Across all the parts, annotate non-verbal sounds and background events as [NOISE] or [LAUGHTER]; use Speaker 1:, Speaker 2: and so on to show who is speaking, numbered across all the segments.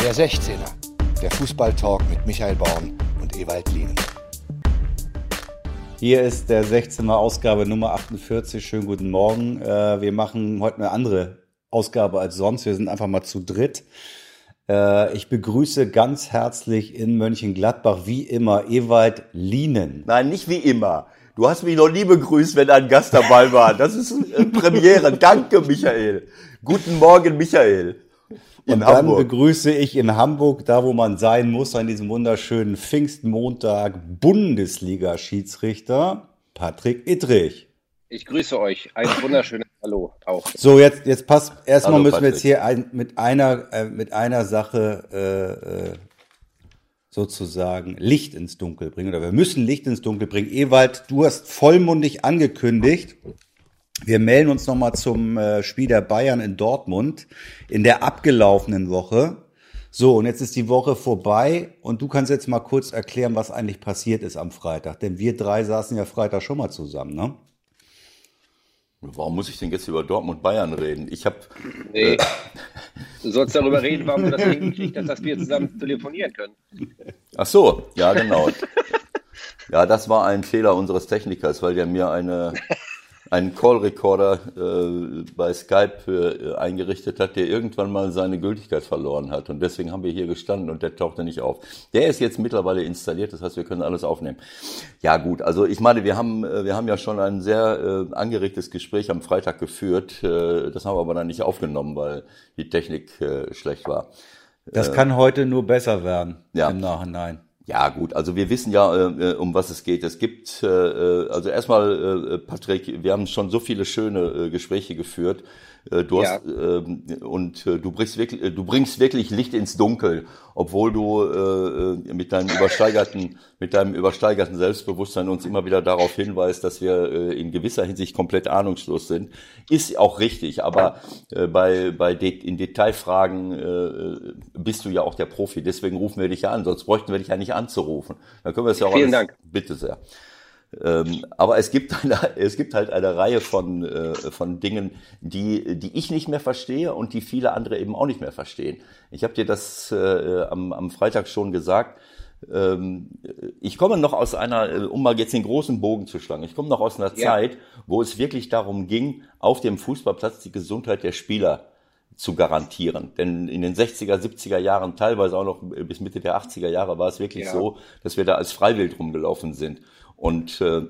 Speaker 1: Der 16er, der Fußballtalk mit Michael Baum und Ewald Lien.
Speaker 2: Hier ist der 16er Ausgabe Nummer 48. Schönen guten Morgen. Äh, wir machen heute eine andere Ausgabe als sonst. Wir sind einfach mal zu dritt. Äh, ich begrüße ganz herzlich in Mönchengladbach wie immer Ewald Lienen.
Speaker 3: Nein, nicht wie immer. Du hast mich noch nie begrüßt, wenn ein Gast dabei war. Das ist Premiere. [LAUGHS] Danke, Michael. Guten Morgen, Michael.
Speaker 2: In Und dann Hamburg. begrüße ich in Hamburg, da wo man sein muss, an diesem wunderschönen Pfingstmontag, Bundesliga-Schiedsrichter Patrick Ittrich.
Speaker 4: Ich grüße euch. Ein wunderschönes [LAUGHS] Hallo auch.
Speaker 2: So, jetzt, jetzt passt, erstmal Hallo, müssen Patrick. wir jetzt hier ein, mit einer, äh, mit einer Sache, äh, äh, sozusagen Licht ins Dunkel bringen oder wir müssen Licht ins Dunkel bringen. Ewald, du hast vollmundig angekündigt, wir melden uns nochmal zum äh, Spiel der Bayern in Dortmund in der abgelaufenen Woche. So, und jetzt ist die Woche vorbei und du kannst jetzt mal kurz erklären, was eigentlich passiert ist am Freitag. Denn wir drei saßen ja Freitag schon mal zusammen, ne?
Speaker 3: Warum muss ich denn jetzt über Dortmund Bayern reden? Ich habe.
Speaker 4: Nee. Äh, [LAUGHS] du sollst darüber reden, warum du das [LAUGHS] hinkriegst, dass wir zusammen telefonieren können.
Speaker 3: Ach so, ja, genau. ja, das war ein Fehler unseres Technikers, weil der mir eine [LAUGHS] einen Call-Recorder äh, bei Skype äh, eingerichtet hat, der irgendwann mal seine Gültigkeit verloren hat. Und deswegen haben wir hier gestanden und der tauchte nicht auf. Der ist jetzt mittlerweile installiert, das heißt, wir können alles aufnehmen. Ja gut, also ich meine, wir haben, äh, wir haben ja schon ein sehr äh, angeregtes Gespräch am Freitag geführt. Äh, das haben wir aber dann nicht aufgenommen, weil die Technik äh, schlecht war.
Speaker 2: Das kann heute nur besser werden ja. im Nachhinein.
Speaker 3: Ja, gut, also wir wissen ja, äh, äh, um was es geht. Es gibt, äh, äh also erstmal, äh, Patrick, wir haben schon so viele schöne äh, Gespräche geführt. Äh, du hast, ja. ähm, und äh, du bringst wirklich, äh, du bringst wirklich Licht ins Dunkel, obwohl du mit deinem übersteigerten, [LAUGHS] mit deinem übersteigerten Selbstbewusstsein uns immer wieder darauf hinweist, dass wir in gewisser Hinsicht komplett ahnungslos sind. Ist auch richtig, aber bei, bei de in Detailfragen bist du ja auch der Profi. Deswegen rufen wir dich ja an, sonst bräuchten wir dich ja nicht anzurufen. Dann können wir es ja auch
Speaker 4: Vielen alles, Dank.
Speaker 3: Bitte sehr. Ähm, aber es gibt, eine, [LAUGHS] es gibt halt eine Reihe von, äh, von Dingen, die, die ich nicht mehr verstehe und die viele andere eben auch nicht mehr verstehen. Ich habe dir das äh, am, am Freitag schon gesagt. Ähm, ich komme noch aus einer, äh, um mal jetzt den großen Bogen zu schlagen, ich komme noch aus einer ja. Zeit, wo es wirklich darum ging, auf dem Fußballplatz die Gesundheit der Spieler zu garantieren. Denn in den 60er, 70er Jahren, teilweise auch noch bis Mitte der 80er Jahre, war es wirklich ja. so, dass wir da als Freiwild rumgelaufen sind. Und äh,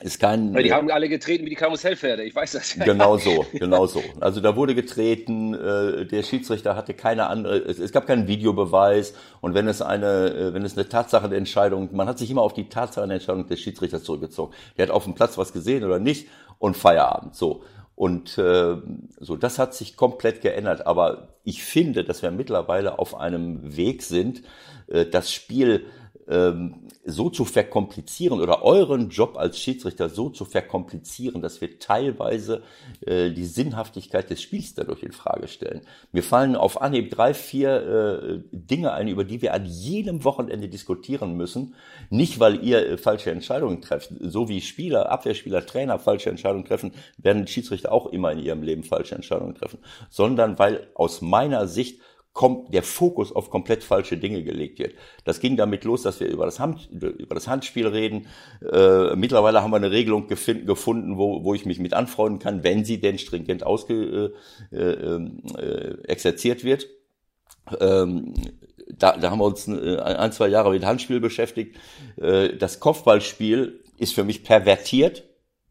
Speaker 3: ist kein.
Speaker 4: Weil die haben alle getreten wie die Karussellpferde, ich weiß das. [LAUGHS]
Speaker 3: Genau so, genau so. Also da wurde getreten, äh, der Schiedsrichter hatte keine andere, es, es gab keinen Videobeweis und wenn es eine, äh, wenn es eine Tatsachenentscheidung, man hat sich immer auf die Tatsachenentscheidung des Schiedsrichters zurückgezogen. Der hat auf dem Platz was gesehen oder nicht und Feierabend. So. Und äh, so, das hat sich komplett geändert. Aber ich finde, dass wir mittlerweile auf einem Weg sind, äh, das Spiel ähm, so zu verkomplizieren oder euren Job als Schiedsrichter so zu verkomplizieren, dass wir teilweise äh, die Sinnhaftigkeit des Spiels dadurch in Frage stellen. Mir fallen auf Anhieb drei, vier äh, Dinge ein, über die wir an jedem Wochenende diskutieren müssen. Nicht, weil ihr äh, falsche Entscheidungen trefft. So wie Spieler, Abwehrspieler, Trainer falsche Entscheidungen treffen, werden Schiedsrichter auch immer in ihrem Leben falsche Entscheidungen treffen. Sondern weil aus meiner Sicht der Fokus auf komplett falsche Dinge gelegt wird. Das ging damit los, dass wir über das, Hand, über das Handspiel reden. Äh, mittlerweile haben wir eine Regelung gefunden, wo, wo ich mich mit anfreunden kann, wenn sie denn stringent ausge, äh, äh, exerziert wird. Ähm, da, da haben wir uns äh, ein, zwei Jahre mit Handspiel beschäftigt. Äh, das Kopfballspiel ist für mich pervertiert,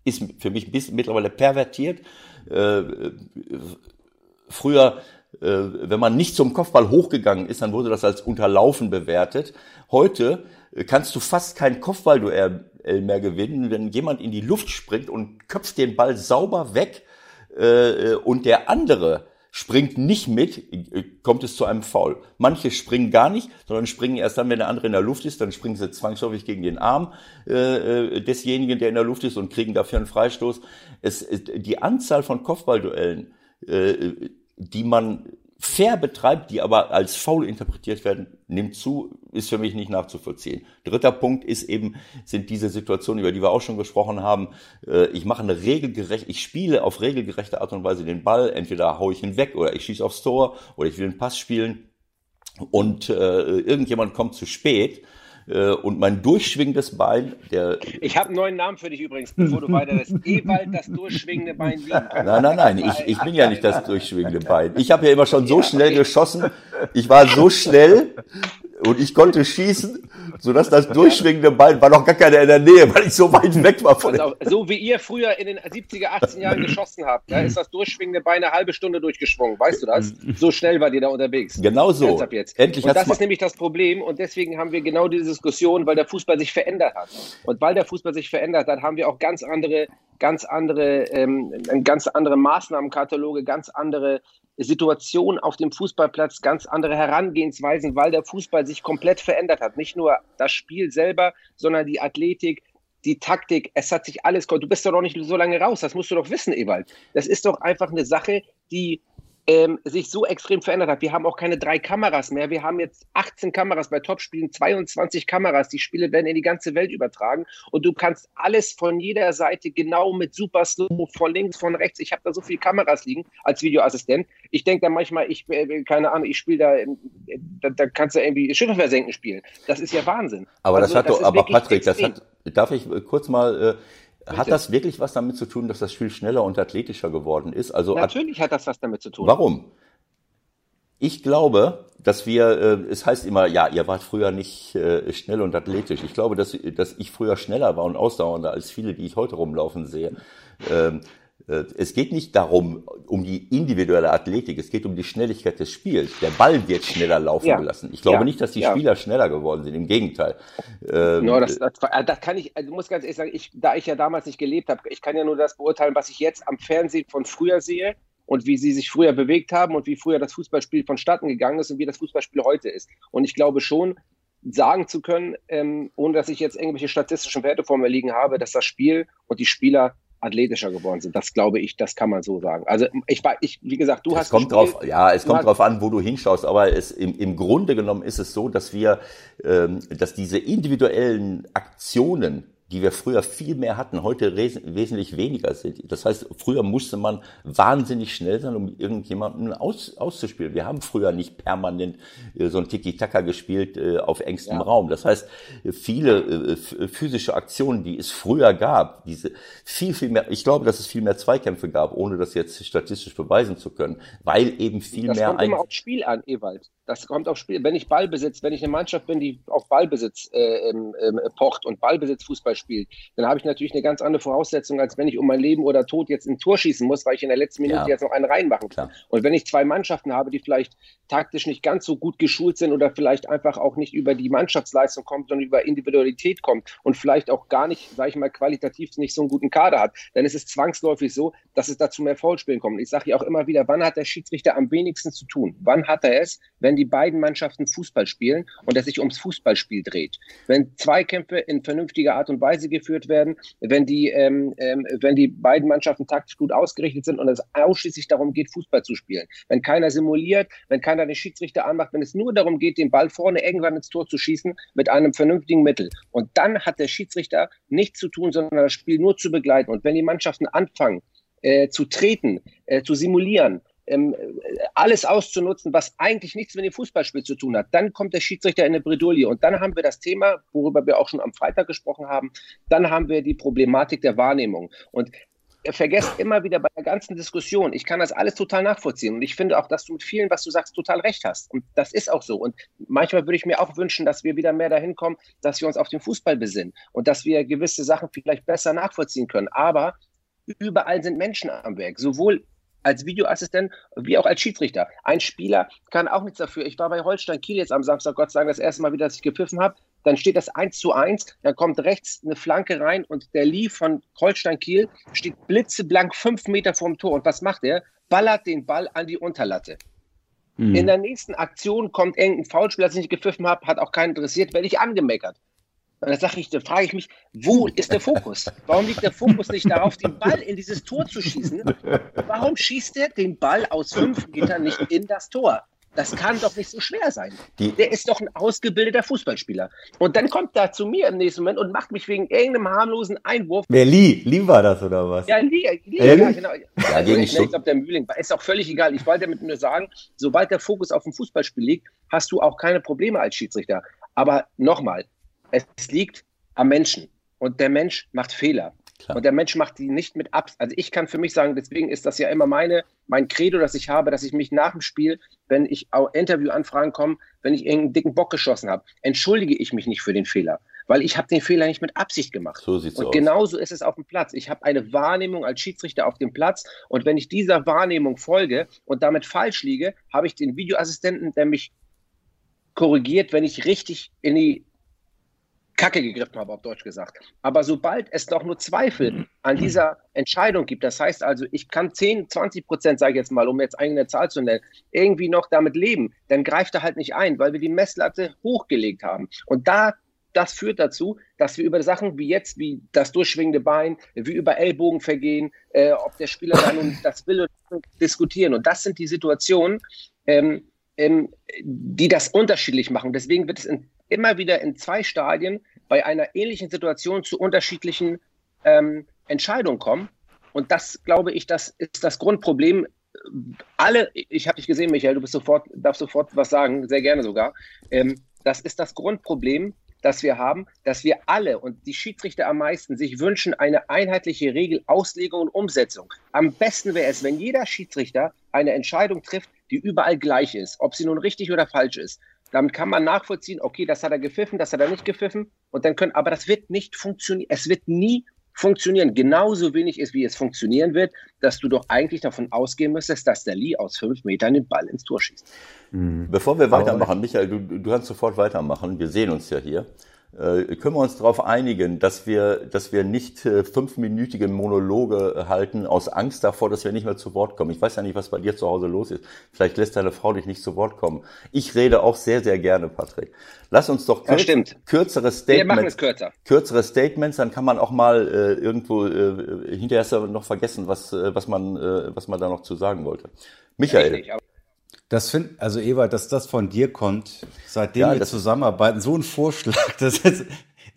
Speaker 3: ist für mich bis mittlerweile pervertiert. Äh, früher äh, wenn man nicht zum Kopfball hochgegangen ist, dann wurde das als Unterlaufen bewertet. Heute äh, kannst du fast kein Kopfballduell mehr gewinnen, wenn jemand in die Luft springt und köpft den Ball sauber weg äh, und der andere springt nicht mit, kommt es zu einem Foul. Manche springen gar nicht, sondern springen erst dann, wenn der andere in der Luft ist, dann springen sie zwangsläufig gegen den Arm äh, desjenigen, der in der Luft ist und kriegen dafür einen Freistoß. Es, die Anzahl von Kopfballduellen äh, die man fair betreibt, die aber als faul interpretiert werden, nimmt zu, ist für mich nicht nachzuvollziehen. Dritter Punkt ist eben, sind diese Situationen, über die wir auch schon gesprochen haben. Äh, ich mache eine regelgerecht, ich spiele auf regelgerechte Art und Weise den Ball, entweder haue ich ihn weg oder ich schieße aufs Tor oder ich will einen Pass spielen. und äh, irgendjemand kommt zu spät äh, und mein durchschwingendes Bein, der.
Speaker 4: Ich habe einen neuen Namen für dich übrigens, bevor du weiter das Ewald das durchschwingende Bein liegen.
Speaker 3: Nein, nein, nein, ich, ich bin ja nicht das durchschwingende Bein. Ich habe ja immer schon so schnell geschossen. Ich war so schnell, und ich konnte schießen, sodass das durchschwingende Bein war noch gar keiner in der Nähe, weil ich so weit weg war von
Speaker 4: also, So wie ihr früher in den 70er, 80er Jahren [CLEARS THROAT] geschossen habt, da ist das durchschwingende Bein eine halbe Stunde durchgeschwungen. Weißt du das? So schnell war ihr da unterwegs.
Speaker 3: Genau so.
Speaker 4: Jetzt. Endlich und das ist nämlich das Problem und deswegen haben wir genau diese Diskussion, weil der Fußball sich verändert hat. Und weil der Fußball sich verändert hat, haben wir auch ganz andere ganz andere, ähm, ganz andere Maßnahmenkataloge, ganz andere Situation auf dem Fußballplatz, ganz andere Herangehensweisen, weil der Fußball sich komplett verändert hat. Nicht nur das Spiel selber, sondern die Athletik, die Taktik. Es hat sich alles. Du bist doch noch nicht so lange raus. Das musst du doch wissen, Ewald. Das ist doch einfach eine Sache, die ähm, sich so extrem verändert hat. Wir haben auch keine drei Kameras mehr. Wir haben jetzt 18 Kameras bei Topspielen, 22 Kameras. Die Spiele werden in die ganze Welt übertragen und du kannst alles von jeder Seite genau mit Super Slow von links, von rechts. Ich habe da so viele Kameras liegen als Videoassistent. Ich denke da manchmal, ich äh, keine Ahnung, ich spiele da, äh, da, da, kannst du irgendwie Schiffe versenken spielen. Das ist ja Wahnsinn.
Speaker 3: Aber also, das hat das doch, aber Patrick, extrem. das hat, darf ich kurz mal äh, hat das wirklich was damit zu tun, dass das Spiel schneller und athletischer geworden ist? Also
Speaker 4: Natürlich hat, das was damit zu tun.
Speaker 3: Warum? Ich glaube, dass wir, äh, es heißt immer, ja, ihr wart früher nicht äh, schnell und athletisch. Ich glaube, dass, dass ich früher schneller war und ausdauernder als viele, die ich heute rumlaufen sehe. Ähm, äh, es geht nicht darum, um die individuelle Athletik, es geht um die Schnelligkeit des Spiels. Der Ball wird schneller laufen ja. gelassen. Ich glaube ja. nicht, dass die ja. Spieler schneller geworden sind, im Gegenteil.
Speaker 4: Ähm, no, das, das, das, kann ich, also muss ganz ehrlich sagen, ich, da ich ja damals nicht gelebt habe, ich kann ja nur das beurteilen, was ich jetzt am Fernsehen von früher sehe und wie sie sich früher bewegt haben und wie früher das Fußballspiel vonstatten gegangen ist und wie das Fußballspiel heute ist. Und ich glaube schon, sagen zu können, ähm, ohne dass ich jetzt irgendwelche statistischen Werte vor mir liegen habe, dass das Spiel und die Spieler athletischer geworden sind. Das glaube ich, das kann man so sagen. Also ich war, ich, wie gesagt, du
Speaker 3: es
Speaker 4: hast.
Speaker 3: Kommt drauf, ja, es kommt drauf an, wo du hinschaust, aber es, im, im Grunde genommen ist es so, dass wir, ähm, dass diese individuellen Aktionen die wir früher viel mehr hatten, heute wesentlich weniger sind. Das heißt, früher musste man wahnsinnig schnell sein, um irgendjemanden aus, auszuspielen. Wir haben früher nicht permanent äh, so ein Tiki-Taka gespielt äh, auf engstem ja. Raum. Das heißt, viele äh, physische Aktionen, die es früher gab, diese viel, viel mehr, ich glaube, dass es viel mehr Zweikämpfe gab, ohne das jetzt statistisch beweisen zu können, weil eben viel
Speaker 4: das
Speaker 3: mehr...
Speaker 4: Das kommt immer aufs Spiel an, Ewald. Das kommt aufs Spiel. Wenn ich Ballbesitz, wenn ich eine Mannschaft bin, die auf Ballbesitz äh, ähm, pocht und Ballbesitz Fußball spielt, dann habe ich natürlich eine ganz andere Voraussetzung, als wenn ich um mein Leben oder Tod jetzt ein Tor schießen muss, weil ich in der letzten Minute ja. jetzt noch einen reinmachen kann. Klar. Und wenn ich zwei Mannschaften habe, die vielleicht taktisch nicht ganz so gut geschult sind oder vielleicht einfach auch nicht über die Mannschaftsleistung kommt, sondern über Individualität kommt und vielleicht auch gar nicht, sage ich mal, qualitativ nicht so einen guten Kader hat, dann ist es zwangsläufig so, dass es dazu mehr Foulspielen kommt. Ich sage ja auch immer wieder, wann hat der Schiedsrichter am wenigsten zu tun? Wann hat er es, wenn die beiden Mannschaften Fußball spielen und es sich ums Fußballspiel dreht? Wenn Zweikämpfe in vernünftiger Art und Weise geführt werden, wenn die, ähm, ähm, wenn die beiden Mannschaften taktisch gut ausgerichtet sind und es ausschließlich darum geht, Fußball zu spielen. Wenn keiner simuliert, wenn keiner den Schiedsrichter anmacht, wenn es nur darum geht, den Ball vorne irgendwann ins Tor zu schießen mit einem vernünftigen Mittel. Und dann hat der Schiedsrichter nichts zu tun, sondern das Spiel nur zu begleiten. Und wenn die Mannschaften anfangen, äh, zu treten, äh, zu simulieren, ähm, alles auszunutzen, was eigentlich nichts mit dem Fußballspiel zu tun hat. Dann kommt der Schiedsrichter in eine Bredouille und dann haben wir das Thema, worüber wir auch schon am Freitag gesprochen haben, dann haben wir die Problematik der Wahrnehmung. Und vergesst immer wieder bei der ganzen Diskussion, ich kann das alles total nachvollziehen und ich finde auch, dass du mit vielen, was du sagst, total recht hast. Und das ist auch so. Und manchmal würde ich mir auch wünschen, dass wir wieder mehr dahin kommen, dass wir uns auf den Fußball besinnen und dass wir gewisse Sachen vielleicht besser nachvollziehen können. Aber überall sind Menschen am Werk, sowohl als Videoassistent wie auch als Schiedsrichter. Ein Spieler kann auch nichts dafür. Ich war bei Holstein Kiel jetzt am Samstag, Gott sei Dank, das erste Mal wieder, dass ich gepfiffen habe. Dann steht das 1 zu 1, dann kommt rechts eine Flanke rein und der Lee von Holstein Kiel steht blitzeblank fünf Meter vorm Tor. Und was macht er? Ballert den Ball an die Unterlatte. Mhm. In der nächsten Aktion kommt irgendein Foulspieler, das ich nicht gepfiffen habe, hat auch keinen interessiert, werde ich angemeckert. Und dann sage ich, dann frage ich mich, wo ist der Fokus? Warum liegt der Fokus nicht darauf, den Ball in dieses Tor zu schießen? Warum schießt er den Ball aus fünf Metern nicht in das Tor? Das kann doch nicht so schwer sein. Die, der ist doch ein ausgebildeter Fußballspieler. Und dann kommt er zu mir im nächsten Moment und macht mich wegen irgendeinem harmlosen Einwurf.
Speaker 2: Wer Lee? Lee war das oder was?
Speaker 4: Ja, Lee, Lee ja, ja, genau. Ja, also, ich glaube, der Mühling ist auch völlig egal. Ich wollte damit nur sagen, sobald der Fokus auf dem Fußballspiel liegt, hast du auch keine Probleme als Schiedsrichter. Aber nochmal, es liegt am Menschen. Und der Mensch macht Fehler. Klar. Und der Mensch macht die nicht mit ab. Also ich kann für mich sagen, deswegen ist das ja immer meine, mein Credo, das ich habe, dass ich mich nach dem Spiel, wenn ich auch Interviewanfragen komme, wenn ich irgendeinen dicken Bock geschossen habe, entschuldige ich mich nicht für den Fehler. Weil ich habe den Fehler nicht mit Absicht gemacht. So sieht's und aus. genauso ist es auf dem Platz. Ich habe eine Wahrnehmung als Schiedsrichter auf dem Platz und wenn ich dieser Wahrnehmung folge und damit falsch liege, habe ich den Videoassistenten, der mich korrigiert, wenn ich richtig in die Kacke gegriffen habe, auf Deutsch gesagt. Aber sobald es doch nur Zweifel an dieser Entscheidung gibt, das heißt also, ich kann 10, 20 Prozent, sage ich jetzt mal, um jetzt eigene Zahl zu nennen, irgendwie noch damit leben, dann greift er halt nicht ein, weil wir die Messlatte hochgelegt haben. Und da das führt dazu, dass wir über Sachen wie jetzt, wie das durchschwingende Bein, wie über Ellbogenvergehen, äh, ob der Spieler da nun [LAUGHS] das will oder diskutieren. Und das sind die Situationen, ähm, ähm, die das unterschiedlich machen. Deswegen wird es in immer wieder in zwei Stadien bei einer ähnlichen Situation zu unterschiedlichen ähm, Entscheidungen kommen. Und das, glaube ich, das ist das Grundproblem. Alle, ich habe dich gesehen, Michael, du bist sofort, darfst sofort was sagen, sehr gerne sogar. Ähm, das ist das Grundproblem, das wir haben, dass wir alle und die Schiedsrichter am meisten sich wünschen eine einheitliche Regel, Auslegung und Umsetzung. Am besten wäre es, wenn jeder Schiedsrichter eine Entscheidung trifft, die überall gleich ist, ob sie nun richtig oder falsch ist. Damit kann man nachvollziehen, okay, das hat er gepfiffen, das hat er nicht gepfiffen. Und dann können, aber das wird nicht funktionieren. Es wird nie funktionieren. Genauso wenig ist, wie es funktionieren wird, dass du doch eigentlich davon ausgehen müsstest, dass der Lee aus fünf Metern den Ball ins Tor schießt.
Speaker 3: Bevor wir weitermachen, Michael, du, du kannst sofort weitermachen. Wir sehen uns ja hier können wir uns darauf einigen, dass wir, dass wir nicht äh, fünfminütige Monologe halten aus Angst davor, dass wir nicht mehr zu Wort kommen. Ich weiß ja nicht, was bei dir zu Hause los ist. Vielleicht lässt deine Frau dich nicht zu Wort kommen. Ich rede auch sehr, sehr gerne, Patrick. Lass uns doch
Speaker 4: kürz,
Speaker 3: kürzere Statements, kürzere Statements, dann kann man auch mal äh, irgendwo äh, hinterher noch vergessen, was, äh, was man, äh, was man da noch zu sagen wollte. Michael. Richtig,
Speaker 2: das finde, also Eva, dass das von dir kommt, seitdem ja, wir zusammenarbeiten, so ein Vorschlag, [LAUGHS] das ist,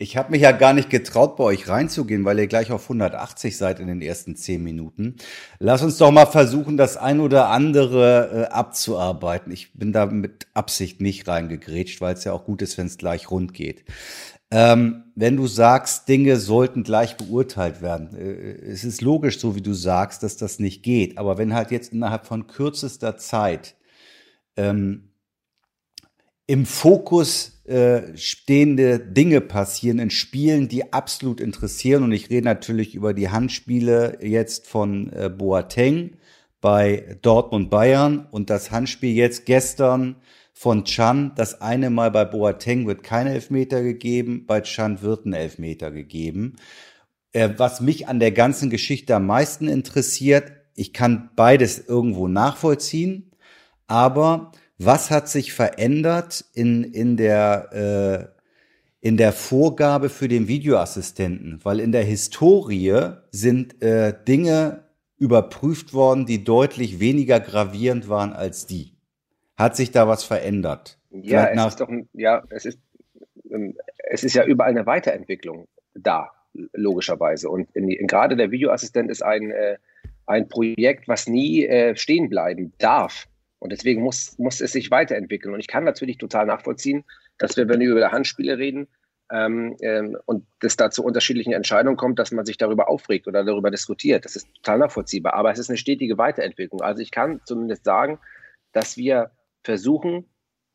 Speaker 2: ich habe mich ja gar nicht getraut, bei euch reinzugehen, weil ihr gleich auf 180 seid in den ersten zehn Minuten. Lass uns doch mal versuchen, das ein oder andere äh, abzuarbeiten. Ich bin da mit Absicht nicht reingegrätscht, weil es ja auch gut ist, wenn es gleich rund geht. Ähm, wenn du sagst, Dinge sollten gleich beurteilt werden, äh, es ist logisch, so wie du sagst, dass das nicht geht. Aber wenn halt jetzt innerhalb von kürzester Zeit ähm, im Fokus äh, stehende Dinge passieren in Spielen, die absolut interessieren. Und ich rede natürlich über die Handspiele jetzt von äh, Boateng bei Dortmund Bayern und das Handspiel jetzt gestern von Chan. Das eine Mal bei Boateng wird kein Elfmeter gegeben, bei Chan wird ein Elfmeter gegeben. Äh, was mich an der ganzen Geschichte am meisten interessiert, ich kann beides irgendwo nachvollziehen. Aber was hat sich verändert in, in der, äh, in der Vorgabe für den Videoassistenten? Weil in der Historie sind äh, Dinge überprüft worden, die deutlich weniger gravierend waren als die. Hat sich da was verändert?
Speaker 4: Ja, es ist doch, ja, es ist, ähm, es ist ja überall eine Weiterentwicklung da, logischerweise. Und in, in, gerade der Videoassistent ist ein, äh, ein Projekt, was nie äh, stehen bleiben darf. Und deswegen muss, muss es sich weiterentwickeln. Und ich kann natürlich total nachvollziehen, dass wir, wenn wir über Handspiele reden ähm, ähm, und es da zu unterschiedlichen Entscheidungen kommt, dass man sich darüber aufregt oder darüber diskutiert. Das ist total nachvollziehbar. Aber es ist eine stetige Weiterentwicklung. Also ich kann zumindest sagen, dass wir versuchen,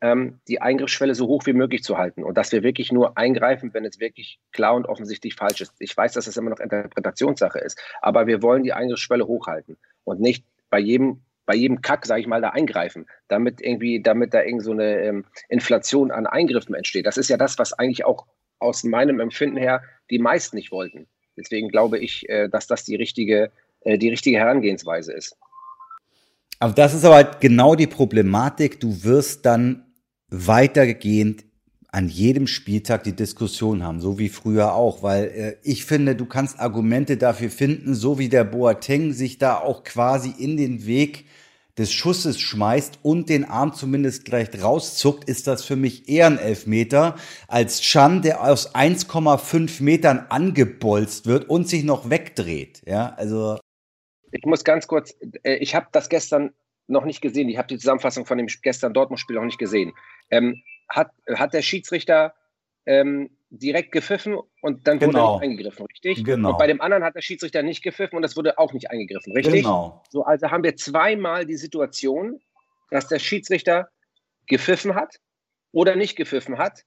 Speaker 4: ähm, die Eingriffsschwelle so hoch wie möglich zu halten und dass wir wirklich nur eingreifen, wenn es wirklich klar und offensichtlich falsch ist. Ich weiß, dass das immer noch Interpretationssache ist, aber wir wollen die Eingriffsschwelle hochhalten und nicht bei jedem bei jedem Kack, sage ich mal, da eingreifen, damit irgendwie, damit da irgend so eine ähm, Inflation an Eingriffen entsteht. Das ist ja das, was eigentlich auch aus meinem Empfinden her die meisten nicht wollten. Deswegen glaube ich, äh, dass das die richtige, äh, die richtige Herangehensweise ist.
Speaker 2: Aber das ist aber halt genau die Problematik. Du wirst dann weitergehend an jedem Spieltag die Diskussion haben, so wie früher auch, weil äh, ich finde, du kannst Argumente dafür finden, so wie der Boateng sich da auch quasi in den Weg des Schusses schmeißt und den Arm zumindest gleich rauszuckt, ist das für mich eher ein Elfmeter als Chan, der aus 1,5 Metern angebolzt wird und sich noch wegdreht. Ja, also.
Speaker 4: Ich muss ganz kurz, äh, ich habe das gestern noch nicht gesehen. Ich habe die Zusammenfassung von dem gestern Dortmund-Spiel noch nicht gesehen. Ähm, hat, hat der Schiedsrichter ähm, direkt gepfiffen und dann genau. wurde eingegriffen, richtig? Genau. Und bei dem anderen hat der Schiedsrichter nicht gepfiffen und das wurde auch nicht eingegriffen, richtig? Genau. So, also haben wir zweimal die Situation, dass der Schiedsrichter gepfiffen hat oder nicht gepfiffen hat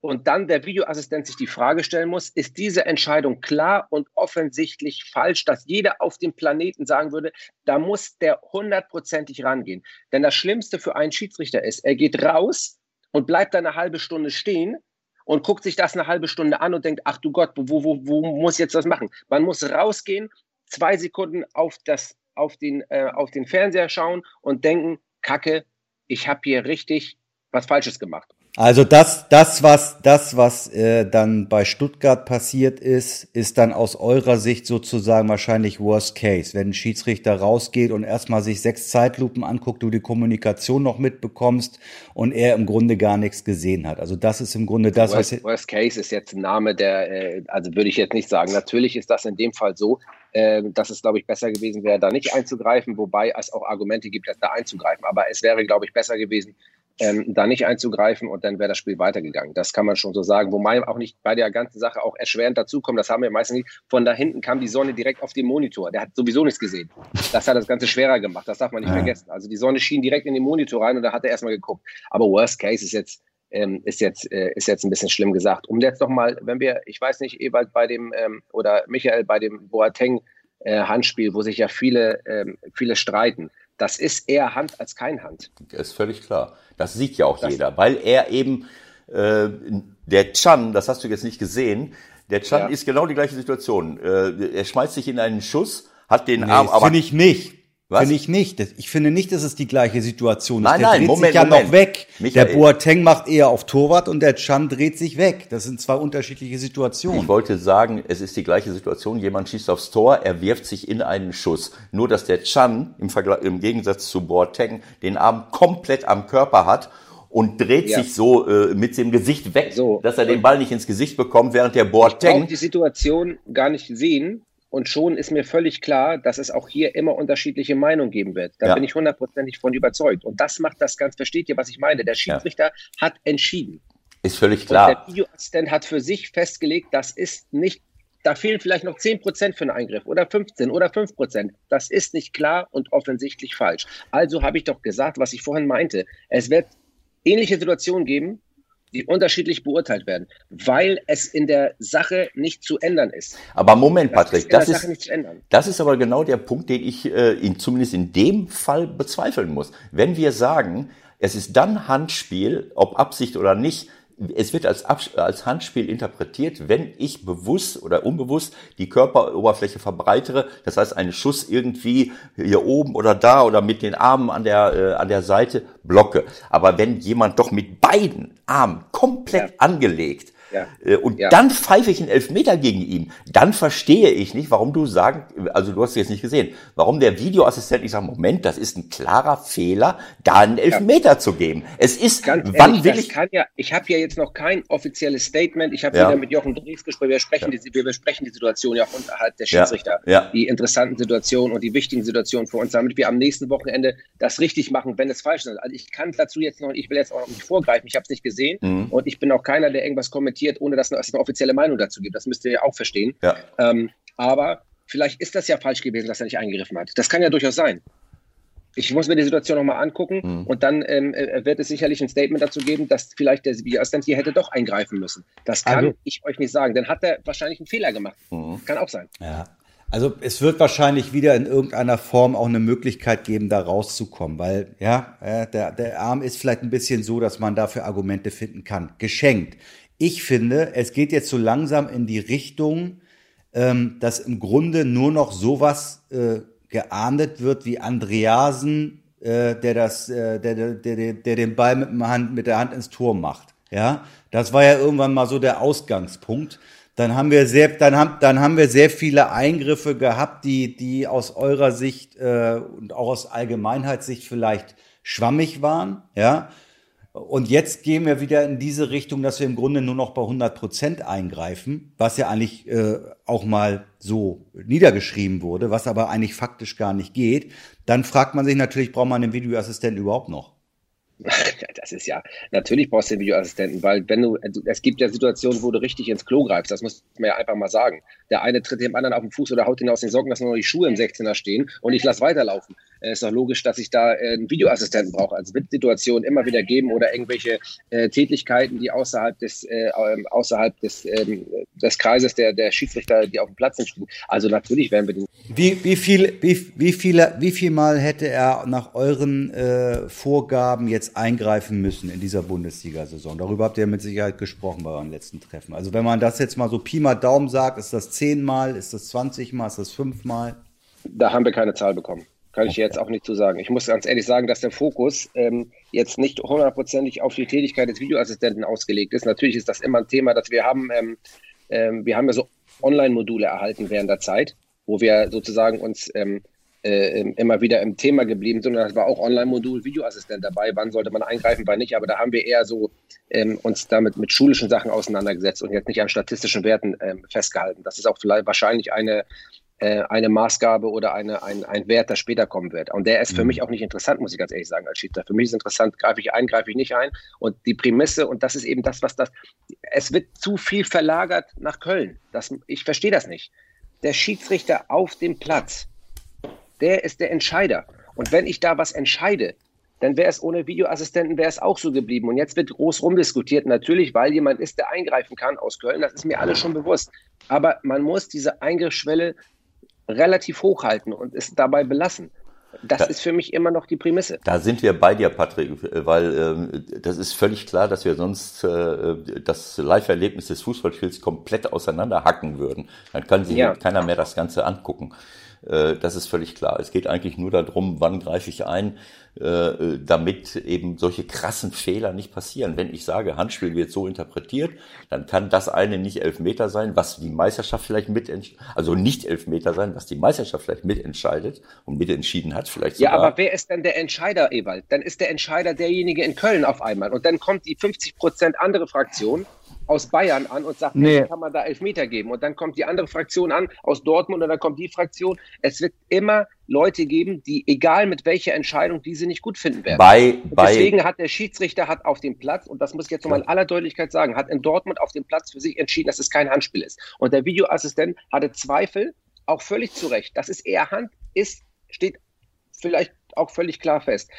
Speaker 4: und dann der Videoassistent sich die Frage stellen muss, ist diese Entscheidung klar und offensichtlich falsch, dass jeder auf dem Planeten sagen würde, da muss der hundertprozentig rangehen. Denn das Schlimmste für einen Schiedsrichter ist, er geht raus und bleibt dann eine halbe Stunde stehen und guckt sich das eine halbe Stunde an und denkt, ach du Gott, wo, wo, wo muss jetzt das machen? Man muss rausgehen, zwei Sekunden auf, das, auf, den, äh, auf den Fernseher schauen und denken, Kacke, ich habe hier richtig was Falsches gemacht.
Speaker 2: Also das, das was, das was äh, dann bei Stuttgart passiert ist, ist dann aus eurer Sicht sozusagen wahrscheinlich Worst Case, wenn ein Schiedsrichter rausgeht und erstmal sich sechs Zeitlupen anguckt, du die Kommunikation noch mitbekommst und er im Grunde gar nichts gesehen hat. Also das ist im Grunde das,
Speaker 4: Worst, was Worst Case ist jetzt ein Name, der, äh, also würde ich jetzt nicht sagen. Natürlich ist das in dem Fall so, äh, dass es, glaube ich, besser gewesen wäre, da nicht einzugreifen, wobei es auch Argumente gibt, da einzugreifen. Aber es wäre, glaube ich, besser gewesen, ähm, da nicht einzugreifen und dann wäre das Spiel weitergegangen. Das kann man schon so sagen. Wobei auch nicht bei der ganzen Sache auch erschwerend dazukommt, das haben wir meistens nicht. Von da hinten kam die Sonne direkt auf den Monitor. Der hat sowieso nichts gesehen. Das hat das Ganze schwerer gemacht. Das darf man nicht ja. vergessen. Also die Sonne schien direkt in den Monitor rein und da hat er erstmal geguckt. Aber Worst Case ist jetzt, ähm, ist jetzt, äh, ist jetzt ein bisschen schlimm gesagt. Um jetzt nochmal, wenn wir, ich weiß nicht, Ewald bei dem, ähm, oder Michael bei dem Boateng, äh, Handspiel, wo sich ja viele, ähm, viele streiten das ist eher Hand als kein Hand.
Speaker 3: Das ist völlig klar. Das sieht ja auch das jeder, weil er eben, äh, der Chan, das hast du jetzt nicht gesehen, der Chan ja. ist genau die gleiche Situation. Äh, er schmeißt sich in einen Schuss, hat den nee, Arm,
Speaker 2: aber. Finde ich nicht. Was? Finde ich nicht. Ich finde nicht, dass es die gleiche Situation
Speaker 3: ist. Nein, der nein,
Speaker 2: dreht
Speaker 3: Moment,
Speaker 2: sich ja
Speaker 3: Moment.
Speaker 2: noch weg. Michael. Der Boateng macht eher auf Torwart und der Chan dreht sich weg. Das sind zwei unterschiedliche Situationen.
Speaker 3: Ich wollte sagen, es ist die gleiche Situation. Jemand schießt aufs Tor, er wirft sich in einen Schuss. Nur, dass der Chan im, Vergleich, im Gegensatz zu Boateng den Arm komplett am Körper hat und dreht ja. sich so äh, mit dem Gesicht weg, so. dass er den Ball nicht ins Gesicht bekommt, während der Boateng...
Speaker 4: Ich die Situation gar nicht sehen, und schon ist mir völlig klar, dass es auch hier immer unterschiedliche Meinungen geben wird. Da ja. bin ich hundertprozentig von überzeugt. Und das macht das ganz, versteht ihr, was ich meine? Der Schiedsrichter ja. hat entschieden.
Speaker 3: Ist völlig klar. Und
Speaker 4: der Videoassistent hat für sich festgelegt, das ist nicht, da fehlen vielleicht noch 10 Prozent für einen Eingriff oder 15 oder 5 Prozent. Das ist nicht klar und offensichtlich falsch. Also habe ich doch gesagt, was ich vorhin meinte. Es wird ähnliche Situationen geben, die unterschiedlich beurteilt werden, weil es in der Sache nicht zu ändern ist.
Speaker 3: Aber Moment, Patrick, das ist, das ist, das ist aber genau der Punkt, den ich äh, in, zumindest in dem Fall bezweifeln muss. Wenn wir sagen, es ist dann Handspiel, ob Absicht oder nicht, es wird als, als Handspiel interpretiert, wenn ich bewusst oder unbewusst die Körperoberfläche verbreitere, das heißt einen Schuss irgendwie hier oben oder da oder mit den Armen an der, äh, an der Seite blocke. Aber wenn jemand doch mit beiden Armen komplett ja. angelegt ja. Äh, und ja. dann pfeife ich einen Elfmeter gegen ihn. Dann verstehe ich nicht, warum du sagen, also du hast es jetzt nicht gesehen, warum der Videoassistent nicht sagt, Moment, das ist ein klarer Fehler, da einen Elfmeter ja. zu geben. Es ist,
Speaker 4: Ganz wann ehrlich, will ich... Kann ja, ich habe ja jetzt noch kein offizielles Statement. Ich habe wieder mit Jochen Dries gesprochen. Wir sprechen, die, wir besprechen die Situation ja auch unterhalb der Schiedsrichter. Die interessanten Situationen und die wichtigen Situationen für uns, damit wir am nächsten Wochenende das richtig machen, wenn es falsch ist. Also ich kann dazu jetzt noch, ich will jetzt auch noch nicht vorgreifen. Ich habe es nicht gesehen mhm. und ich bin auch keiner, der irgendwas kommentiert kommentiert, ohne dass es eine offizielle Meinung dazu gibt. Das müsst ihr ja auch verstehen. Ja. Ähm, aber vielleicht ist das ja falsch gewesen, dass er nicht eingegriffen hat. Das kann ja durchaus sein. Ich muss mir die Situation nochmal angucken mhm. und dann ähm, äh, wird es sicherlich ein Statement dazu geben, dass vielleicht der Videoassistent hier hätte doch eingreifen müssen. Das kann also, ich euch nicht sagen. Dann hat er wahrscheinlich einen Fehler gemacht. Mhm. Kann auch sein.
Speaker 2: Ja. Also es wird wahrscheinlich wieder in irgendeiner Form auch eine Möglichkeit geben, da rauszukommen, weil ja, der, der Arm ist vielleicht ein bisschen so, dass man dafür Argumente finden kann. Geschenkt. Ich finde, es geht jetzt so langsam in die Richtung, ähm, dass im Grunde nur noch sowas äh, geahndet wird wie Andreasen, äh, der das, äh, der, der, der, der den Ball mit, dem Hand, mit der Hand ins Tor macht. Ja, das war ja irgendwann mal so der Ausgangspunkt. dann haben wir sehr, dann haben, dann haben wir sehr viele Eingriffe gehabt, die, die aus eurer Sicht äh, und auch aus Allgemeinheitssicht vielleicht schwammig waren, ja. Und jetzt gehen wir wieder in diese Richtung, dass wir im Grunde nur noch bei 100 Prozent eingreifen, was ja eigentlich äh, auch mal so niedergeschrieben wurde, was aber eigentlich faktisch gar nicht geht. Dann fragt man sich natürlich, braucht man einen Videoassistenten überhaupt noch? [LAUGHS]
Speaker 4: Das ist ja, natürlich brauchst du den Videoassistenten, weil wenn du, es gibt ja Situationen, wo du richtig ins Klo greifst, das muss man ja einfach mal sagen. Der eine tritt dem anderen auf den Fuß oder haut ihn aus den Socken, dass nur noch die Schuhe im 16er stehen und ich lasse weiterlaufen. Es äh, ist doch logisch, dass ich da äh, einen Videoassistenten brauche. Also wird Situationen immer wieder geben oder irgendwelche äh, Tätigkeiten, die außerhalb des, äh, ähm, außerhalb des, ähm, des Kreises der, der Schiedsrichter, die auf dem Platz stehen. Also natürlich werden wir den.
Speaker 2: Wie, wie viel, wie, wie viele, wie viel Mal hätte er nach euren äh, Vorgaben jetzt eingreifen müssen in dieser Bundesliga-Saison? Darüber habt ihr mit Sicherheit gesprochen bei euren letzten Treffen. Also wenn man das jetzt mal so Pi mal Daumen sagt, ist das zehnmal, ist das 20 Mal, ist das fünfmal?
Speaker 4: Da haben wir keine Zahl bekommen. Kann ich jetzt auch nicht zu sagen. Ich muss ganz ehrlich sagen, dass der Fokus ähm, jetzt nicht hundertprozentig auf die Tätigkeit des Videoassistenten ausgelegt ist. Natürlich ist das immer ein Thema, dass wir haben. Ähm, ähm, wir haben ja so Online-Module erhalten während der Zeit, wo wir sozusagen uns ähm, äh, immer wieder im Thema geblieben sind. Und das war auch Online-Modul Videoassistent dabei. Wann sollte man eingreifen, wann nicht? Aber da haben wir eher so ähm, uns damit mit schulischen Sachen auseinandergesetzt und jetzt nicht an statistischen Werten ähm, festgehalten. Das ist auch vielleicht wahrscheinlich eine äh, eine Maßgabe oder eine, ein, ein Wert, der später kommen wird. Und der ist für mhm. mich auch nicht interessant, muss ich ganz ehrlich sagen, als Schiedsrichter. Für mich ist interessant, greife ich ein, greife ich nicht ein. Und die Prämisse, und das ist eben das, was das, es wird zu viel verlagert nach Köln. Das, ich verstehe das nicht. Der Schiedsrichter auf dem Platz, der ist der Entscheider. Und wenn ich da was entscheide, dann wäre es ohne Videoassistenten wäre es auch so geblieben. Und jetzt wird groß rumdiskutiert, natürlich, weil jemand ist, der eingreifen kann aus Köln. Das ist mir alles schon bewusst. Aber man muss diese Eingriffsschwelle relativ hoch halten und es dabei belassen. Das da, ist für mich immer noch die Prämisse.
Speaker 3: Da sind wir bei dir, Patrick, weil ähm, das ist völlig klar, dass wir sonst äh, das Live-Erlebnis des Fußballspiels komplett auseinanderhacken würden. Dann kann sich ja. keiner mehr das Ganze angucken. Äh, das ist völlig klar. Es geht eigentlich nur darum, wann greife ich ein, äh, damit eben solche krassen Fehler nicht passieren. Wenn ich sage, Handspiel wird so interpretiert, dann kann das eine nicht Elfmeter sein, was die Meisterschaft vielleicht mitentscheidet, also nicht Elfmeter sein, was die Meisterschaft vielleicht mitentscheidet und mitentschieden hat vielleicht
Speaker 4: sogar. Ja, aber wer ist denn der Entscheider, Ewald? Dann ist der Entscheider derjenige in Köln auf einmal und dann kommt die 50 Prozent andere Fraktion aus Bayern an und sagt, nee. kann man da Elfmeter geben. Und dann kommt die andere Fraktion an aus Dortmund und dann kommt die Fraktion. Es wird immer Leute geben, die, egal mit welcher Entscheidung, diese nicht gut finden werden.
Speaker 3: Bei, bei
Speaker 4: deswegen hat der Schiedsrichter hat auf dem Platz, und das muss ich jetzt nochmal in aller Deutlichkeit sagen, hat in Dortmund auf dem Platz für sich entschieden, dass es kein Handspiel ist. Und der Videoassistent hatte Zweifel, auch völlig zu Recht. dass es eher Hand, ist, steht vielleicht auch völlig klar fest.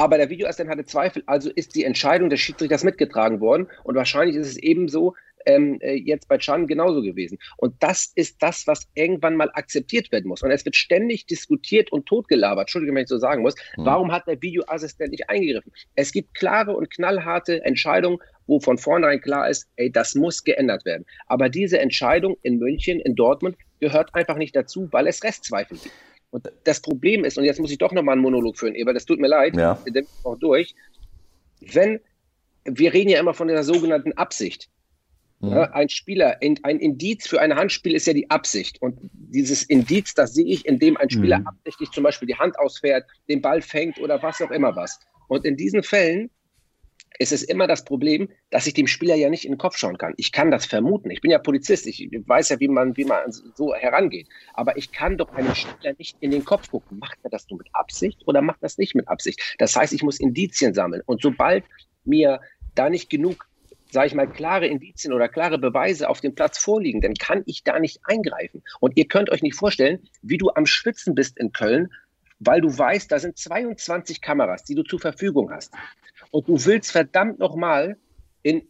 Speaker 4: Aber der Videoassistent hatte Zweifel, also ist die Entscheidung des Schiedsrichters mitgetragen worden. Und wahrscheinlich ist es ebenso ähm, äh, jetzt bei Chan genauso gewesen. Und das ist das, was irgendwann mal akzeptiert werden muss. Und es wird ständig diskutiert und totgelabert, Entschuldigung, wenn ich so sagen muss. Mhm. Warum hat der Videoassistent nicht eingegriffen? Es gibt klare und knallharte Entscheidungen, wo von vornherein klar ist, ey, das muss geändert werden. Aber diese Entscheidung in München, in Dortmund, gehört einfach nicht dazu, weil es Restzweifel gibt. Und das Problem ist, und jetzt muss ich doch nochmal einen Monolog führen, Eber, das tut mir leid, ja. wir auch durch. Wenn, wir reden ja immer von der sogenannten Absicht. Mhm. Ja, ein Spieler, ein Indiz für ein Handspiel ist ja die Absicht. Und dieses Indiz, das sehe ich, indem ein Spieler mhm. absichtlich zum Beispiel die Hand ausfährt, den Ball fängt oder was auch immer was. Und in diesen Fällen ist es immer das Problem, dass ich dem Spieler ja nicht in den Kopf schauen kann. Ich kann das vermuten. Ich bin ja Polizist. Ich weiß ja, wie man, wie man so herangeht. Aber ich kann doch einem Spieler nicht in den Kopf gucken. Macht er das nur mit Absicht oder macht das nicht mit Absicht? Das heißt, ich muss Indizien sammeln. Und sobald mir da nicht genug, sage ich mal, klare Indizien oder klare Beweise auf dem Platz vorliegen, dann kann ich da nicht eingreifen. Und ihr könnt euch nicht vorstellen, wie du am Schwitzen bist in Köln, weil du weißt, da sind 22 Kameras, die du zur Verfügung hast. Und du willst verdammt nochmal in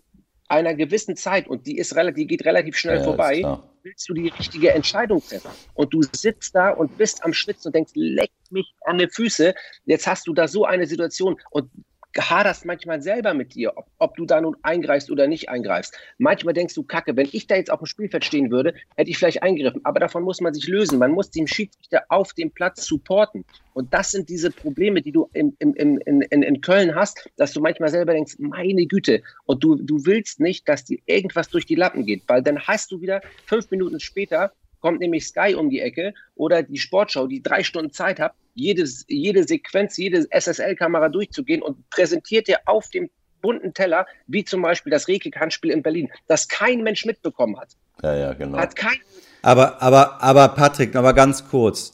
Speaker 4: einer gewissen Zeit, und die ist relativ, die geht relativ schnell ja, vorbei, willst du die richtige Entscheidung treffen. Und du sitzt da und bist am Schwitzen und denkst, leck mich an die Füße, jetzt hast du da so eine Situation. Und haderst manchmal selber mit dir, ob, ob, du da nun eingreifst oder nicht eingreifst. Manchmal denkst du, Kacke, wenn ich da jetzt auf dem Spielfeld stehen würde, hätte ich vielleicht eingegriffen. Aber davon muss man sich lösen. Man muss dem Schiedsrichter auf dem Platz supporten. Und das sind diese Probleme, die du in, in, in, in, Köln hast, dass du manchmal selber denkst, meine Güte, und du, du willst nicht, dass dir irgendwas durch die Lappen geht, weil dann hast du wieder fünf Minuten später kommt nämlich Sky um die Ecke oder die Sportschau, die drei Stunden Zeit hat, jedes, jede Sequenz, jede SSL-Kamera durchzugehen und präsentiert dir auf dem bunten Teller, wie zum Beispiel das Rekik-Handspiel in Berlin, das kein Mensch mitbekommen hat.
Speaker 3: Ja, ja, genau.
Speaker 2: Hat kein aber, aber, aber Patrick, aber ganz kurz.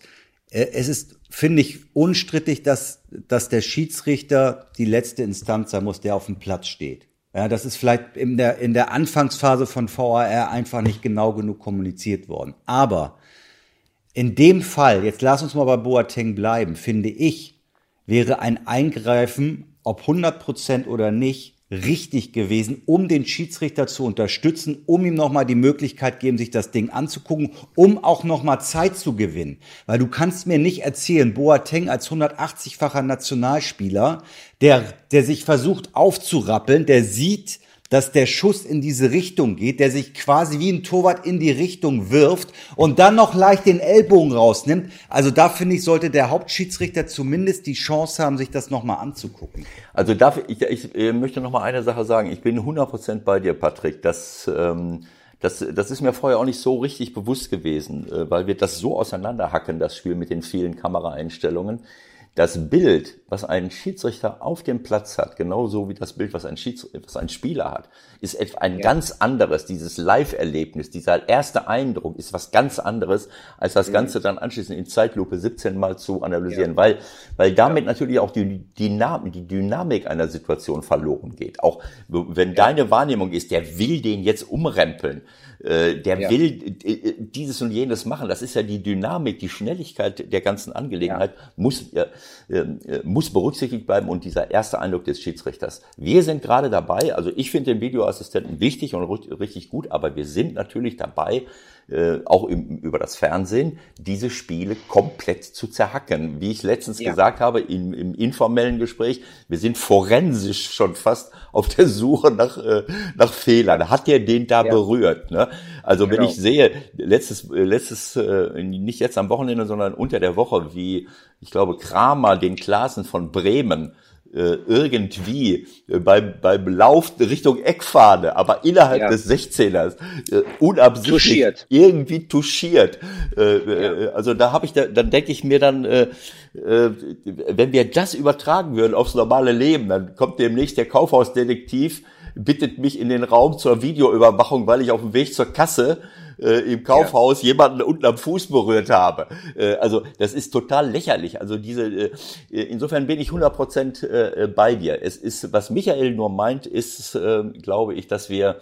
Speaker 2: Äh, es ist, finde ich, unstrittig, dass, dass der Schiedsrichter die letzte Instanz sein muss, der auf dem Platz steht. Ja, das ist vielleicht in der, in der Anfangsphase von VAR einfach nicht genau genug kommuniziert worden. Aber in dem Fall, jetzt lass uns mal bei Boateng bleiben, finde ich, wäre ein Eingreifen, ob 100 Prozent oder nicht, richtig gewesen, um den Schiedsrichter zu unterstützen, um ihm nochmal die Möglichkeit geben, sich das Ding anzugucken, um auch nochmal Zeit zu gewinnen. Weil du kannst mir nicht erzählen, Boateng als 180-facher Nationalspieler, der, der sich versucht aufzurappeln, der sieht, dass der Schuss in diese Richtung geht, der sich quasi wie ein Torwart in die Richtung wirft und dann noch leicht den Ellbogen rausnimmt. Also da finde ich, sollte der Hauptschiedsrichter zumindest die Chance haben, sich das nochmal anzugucken.
Speaker 3: Also darf ich, ich, ich möchte nochmal eine Sache sagen. Ich bin 100% bei dir, Patrick. Das, ähm, das, das ist mir vorher auch nicht so richtig bewusst gewesen, äh, weil wir das so auseinanderhacken, das Spiel mit den vielen Kameraeinstellungen das Bild, was ein Schiedsrichter auf dem Platz hat, genauso wie das Bild, was ein, Schieds was ein Spieler hat, ist ein ja. ganz anderes. Dieses Live-Erlebnis, dieser erste Eindruck ist was ganz anderes, als das mhm. Ganze dann anschließend in Zeitlupe 17 Mal zu analysieren, ja. weil, weil damit ja. natürlich auch die Dynamik, die Dynamik einer Situation verloren geht. Auch wenn deine Wahrnehmung ist, der will den jetzt umrempeln, äh, der ja. will äh, dieses und jenes machen. Das ist ja die Dynamik, die Schnelligkeit der ganzen Angelegenheit ja. muss, äh, äh, muss berücksichtigt bleiben und dieser erste Eindruck des Schiedsrichters. Wir sind gerade dabei, also ich finde den Videoassistenten wichtig und richtig gut, aber wir sind natürlich dabei, äh, auch im, über das Fernsehen, diese Spiele komplett zu zerhacken. Wie ich letztens ja. gesagt habe im, im informellen Gespräch, wir sind forensisch schon fast auf der Suche nach, äh, nach Fehlern. Hat der den da ja. berührt? Ne? Also genau. wenn ich sehe, letztes, äh, letztes, äh, nicht jetzt am Wochenende, sondern unter der Woche, wie ich glaube Kramer den Klassen von Bremen irgendwie äh, beim, beim Lauf Richtung Eckfahne, aber innerhalb ja. des 16ers äh, unabsichtlich touchiert. irgendwie touchiert. Äh, äh, ja. Also da habe ich, da, dann denke ich mir dann, äh, äh, wenn wir das übertragen würden aufs normale Leben, dann kommt demnächst der Kaufhausdetektiv, bittet mich in den Raum zur Videoüberwachung, weil ich auf dem Weg zur Kasse äh, im Kaufhaus ja. jemanden unten am Fuß berührt habe. Äh, also das ist total lächerlich. Also diese, äh, insofern bin ich 100 Prozent äh, bei dir. Es ist, was Michael nur meint, ist, äh, glaube ich, dass wir,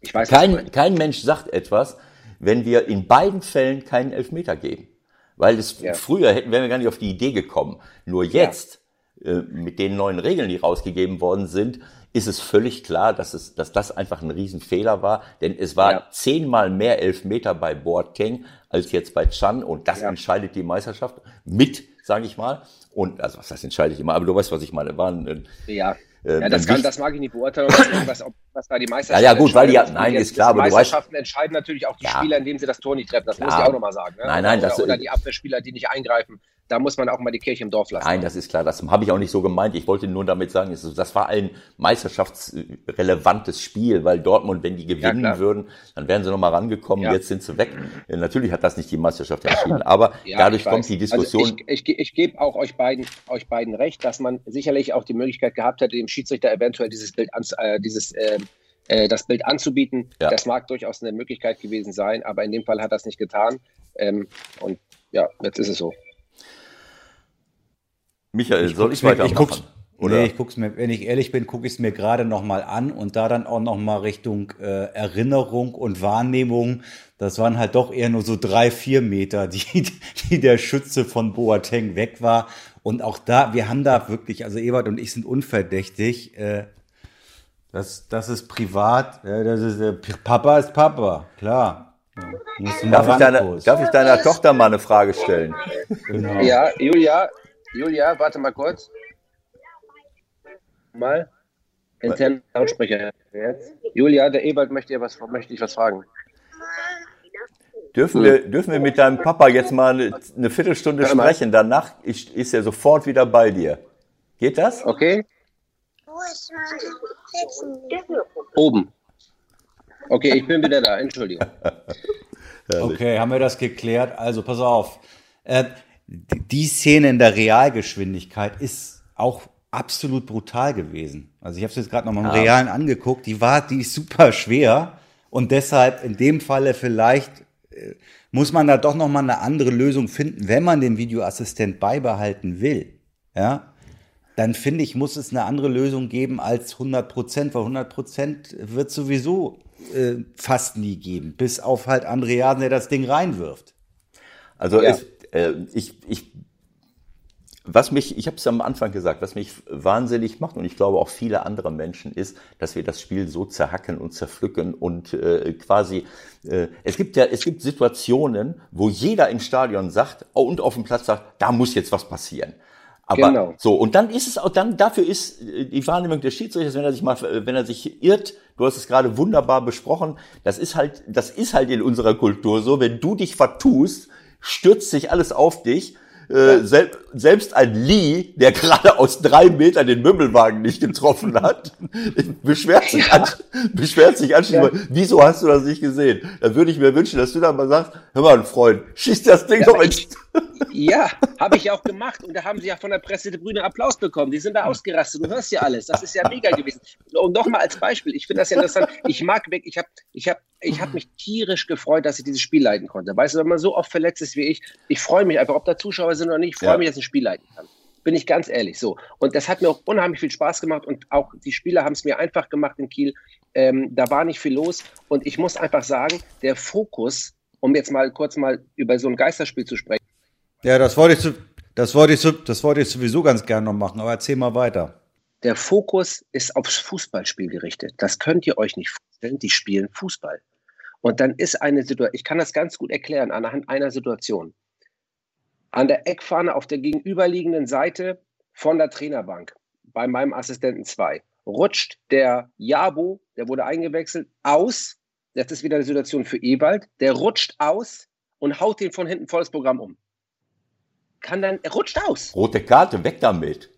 Speaker 3: ich weiß, kein, kein Mensch sagt etwas, wenn wir in beiden Fällen keinen Elfmeter geben. Weil es ja. früher hätten, wären wir gar nicht auf die Idee gekommen. Nur jetzt, äh, mit den neuen Regeln, die rausgegeben worden sind, ist es völlig klar, dass, es, dass das einfach ein Riesenfehler war, denn es war ja. zehnmal mehr Elfmeter bei Boateng als jetzt bei Chan und das ja. entscheidet die Meisterschaft mit, sage ich mal. Und also was das entscheidet immer, aber du weißt, was ich meine. Waren,
Speaker 4: äh, ja. Äh, ja, das, kann, das mag ich nicht beurteilen, was, was da die Meisterschaften
Speaker 3: Ja, ja, gut, weil die, nein, ist klar,
Speaker 4: aber du Meisterschaften entscheiden natürlich auch die ja. Spieler, indem sie das Tor nicht treffen. Das klar. muss ich auch nochmal sagen. Ne?
Speaker 3: Nein, nein,
Speaker 4: oder,
Speaker 3: das,
Speaker 4: oder die Abwehrspieler, die nicht eingreifen da muss man auch mal die Kirche im Dorf lassen.
Speaker 3: Nein, das ist klar. Das habe ich auch nicht so gemeint. Ich wollte nur damit sagen, das war ein meisterschaftsrelevantes Spiel, weil Dortmund, wenn die gewinnen ja, würden, dann wären sie noch mal rangekommen. Ja. Jetzt sind sie weg. Natürlich hat das nicht die Meisterschaft entschieden, [LAUGHS] aber ja, dadurch kommt die Diskussion.
Speaker 4: Also ich, ich, ich gebe auch euch beiden, euch beiden recht, dass man sicherlich auch die Möglichkeit gehabt hätte, dem Schiedsrichter eventuell dieses Bild, an, äh, dieses äh, äh, das Bild anzubieten. Ja. Das mag durchaus eine Möglichkeit gewesen sein, aber in dem Fall hat das nicht getan. Ähm, und ja, jetzt ist es so.
Speaker 3: Michael, ich soll ich weitermachen? Ich guck's,
Speaker 2: oder? Nee, ich guck's mir, wenn ich ehrlich bin, gucke ich es mir gerade nochmal an und da dann auch nochmal Richtung äh, Erinnerung und Wahrnehmung. Das waren halt doch eher nur so drei, vier Meter, [LAUGHS] die, die der Schütze von Boateng weg war. Und auch da, wir haben da wirklich, also Ebert und ich sind unverdächtig. Äh, das, das ist privat, äh, das ist, äh, Papa ist Papa, klar.
Speaker 3: Ja, darf, ich deiner, darf ich deiner Tochter mal eine Frage stellen?
Speaker 4: Genau. Ja, Julia, Julia, warte mal kurz. mal. Intern Lautsprecher jetzt. Julia, der Ebert möchte, was, möchte ich was fragen.
Speaker 3: Dürfen wir, dürfen wir mit deinem Papa jetzt mal eine, eine Viertelstunde sprechen? Danach ist, ist er sofort wieder bei dir. Geht das?
Speaker 4: Okay. Oben. Okay, ich bin wieder da. Entschuldigung. [LAUGHS]
Speaker 2: okay, haben wir das geklärt? Also, pass auf. Äh, die Szene in der Realgeschwindigkeit ist auch absolut brutal gewesen. Also ich habe es jetzt gerade noch mal im ja. Realen angeguckt. Die war, die ist super schwer und deshalb in dem Falle vielleicht äh, muss man da doch noch mal eine andere Lösung finden, wenn man den Videoassistent beibehalten will. Ja, dann finde ich, muss es eine andere Lösung geben als 100 Prozent, weil 100 Prozent wird sowieso äh, fast nie geben, bis auf halt Andreasen, der das Ding reinwirft.
Speaker 3: Also ja. es, äh, ich, ich was mich, ich habe es am Anfang gesagt, was mich wahnsinnig macht und ich glaube auch viele andere Menschen ist, dass wir das Spiel so zerhacken und zerpflücken und äh, quasi äh, es gibt ja es gibt Situationen, wo jeder im Stadion sagt und auf dem Platz sagt, da muss jetzt was passieren. Aber genau. so und dann ist es auch dann dafür ist äh, die Wahrnehmung des Schiedsrichters, wenn er sich mal wenn er sich irrt, du hast es gerade wunderbar besprochen, das ist halt das ist halt in unserer Kultur so, wenn du dich vertust, stürzt sich alles auf dich äh, sel selbst ein Lee, der [LAUGHS] gerade aus drei Metern den Mümmelwagen nicht getroffen hat, [LAUGHS] beschwert sich, ja. an, beschwert sich anschließend, ja. wieso hast du das nicht gesehen? Da würde ich mir wünschen, dass du dann mal sagst, hör mal, Freund, schieß das Ding ja, doch ins...
Speaker 4: Ja, habe ich auch gemacht und da haben sie ja von der Presse die Brüder Applaus bekommen. Die sind da ausgerastet. Du hörst ja alles. Das ist ja mega gewesen. Und nochmal als Beispiel, ich finde das ja interessant. Ich mag weg, ich habe ich hab, ich hab mich tierisch gefreut, dass ich dieses Spiel leiten konnte. Weißt du, wenn man so oft verletzt ist wie ich, ich freue mich einfach, ob da Zuschauer sind oder nicht, ich freue ja. mich, dass ich ein Spiel leiten kann. Bin ich ganz ehrlich so. Und das hat mir auch unheimlich viel Spaß gemacht und auch die Spieler haben es mir einfach gemacht in Kiel. Ähm, da war nicht viel los und ich muss einfach sagen, der Fokus, um jetzt mal kurz mal über so ein Geisterspiel zu sprechen,
Speaker 2: ja, das wollte ich, das wollte ich, das wollte ich sowieso ganz gerne noch machen, aber erzähl mal weiter.
Speaker 4: Der Fokus ist aufs Fußballspiel gerichtet. Das könnt ihr euch nicht vorstellen. Die spielen Fußball. Und dann ist eine Situation, ich kann das ganz gut erklären anhand einer Situation. An der Eckfahne auf der gegenüberliegenden Seite von der Trainerbank bei meinem Assistenten 2 rutscht der Jabo, der wurde eingewechselt, aus. Das ist wieder eine Situation für Ewald. Der rutscht aus und haut den von hinten volles Programm um kann dann, er rutscht aus.
Speaker 3: Rote Karte, weg damit.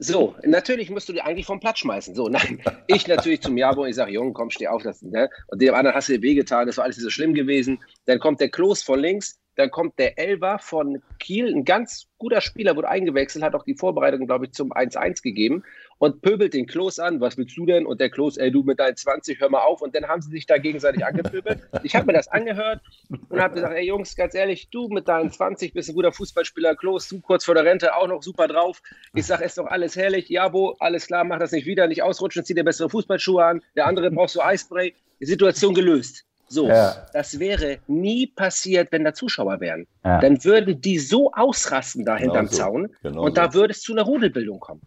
Speaker 4: So, natürlich musst du dir eigentlich vom Platz schmeißen. So, nein, ich natürlich zum Jabo, ich sage, Junge, komm, steh auf. Das, ne? Und dem anderen hast du dir wehgetan, das war alles nicht so schlimm gewesen. Dann kommt der Klos von links, dann kommt der Elva von Kiel, ein ganz guter Spieler, wurde eingewechselt, hat auch die Vorbereitung, glaube ich, zum 1-1 gegeben und pöbelt den Klos an. Was willst du denn? Und der Klos, ey, du mit deinen 20, hör mal auf. Und dann haben sie sich da gegenseitig angepöbelt. Ich habe mir das angehört und habe gesagt, ey Jungs, ganz ehrlich, du mit deinen 20 bist ein guter Fußballspieler. Klos, du kurz vor der Rente auch noch super drauf. Ich sage, ist doch alles herrlich. Jabo, alles klar, mach das nicht wieder, nicht ausrutschen, zieh dir bessere Fußballschuhe an. Der andere brauchst du Eispray. Die Situation gelöst. So, ja. das wäre nie passiert, wenn da Zuschauer wären. Ja. Dann würden die so ausrasten da hinterm genau so. Zaun genau und so. da würde es zu einer Rudelbildung kommen.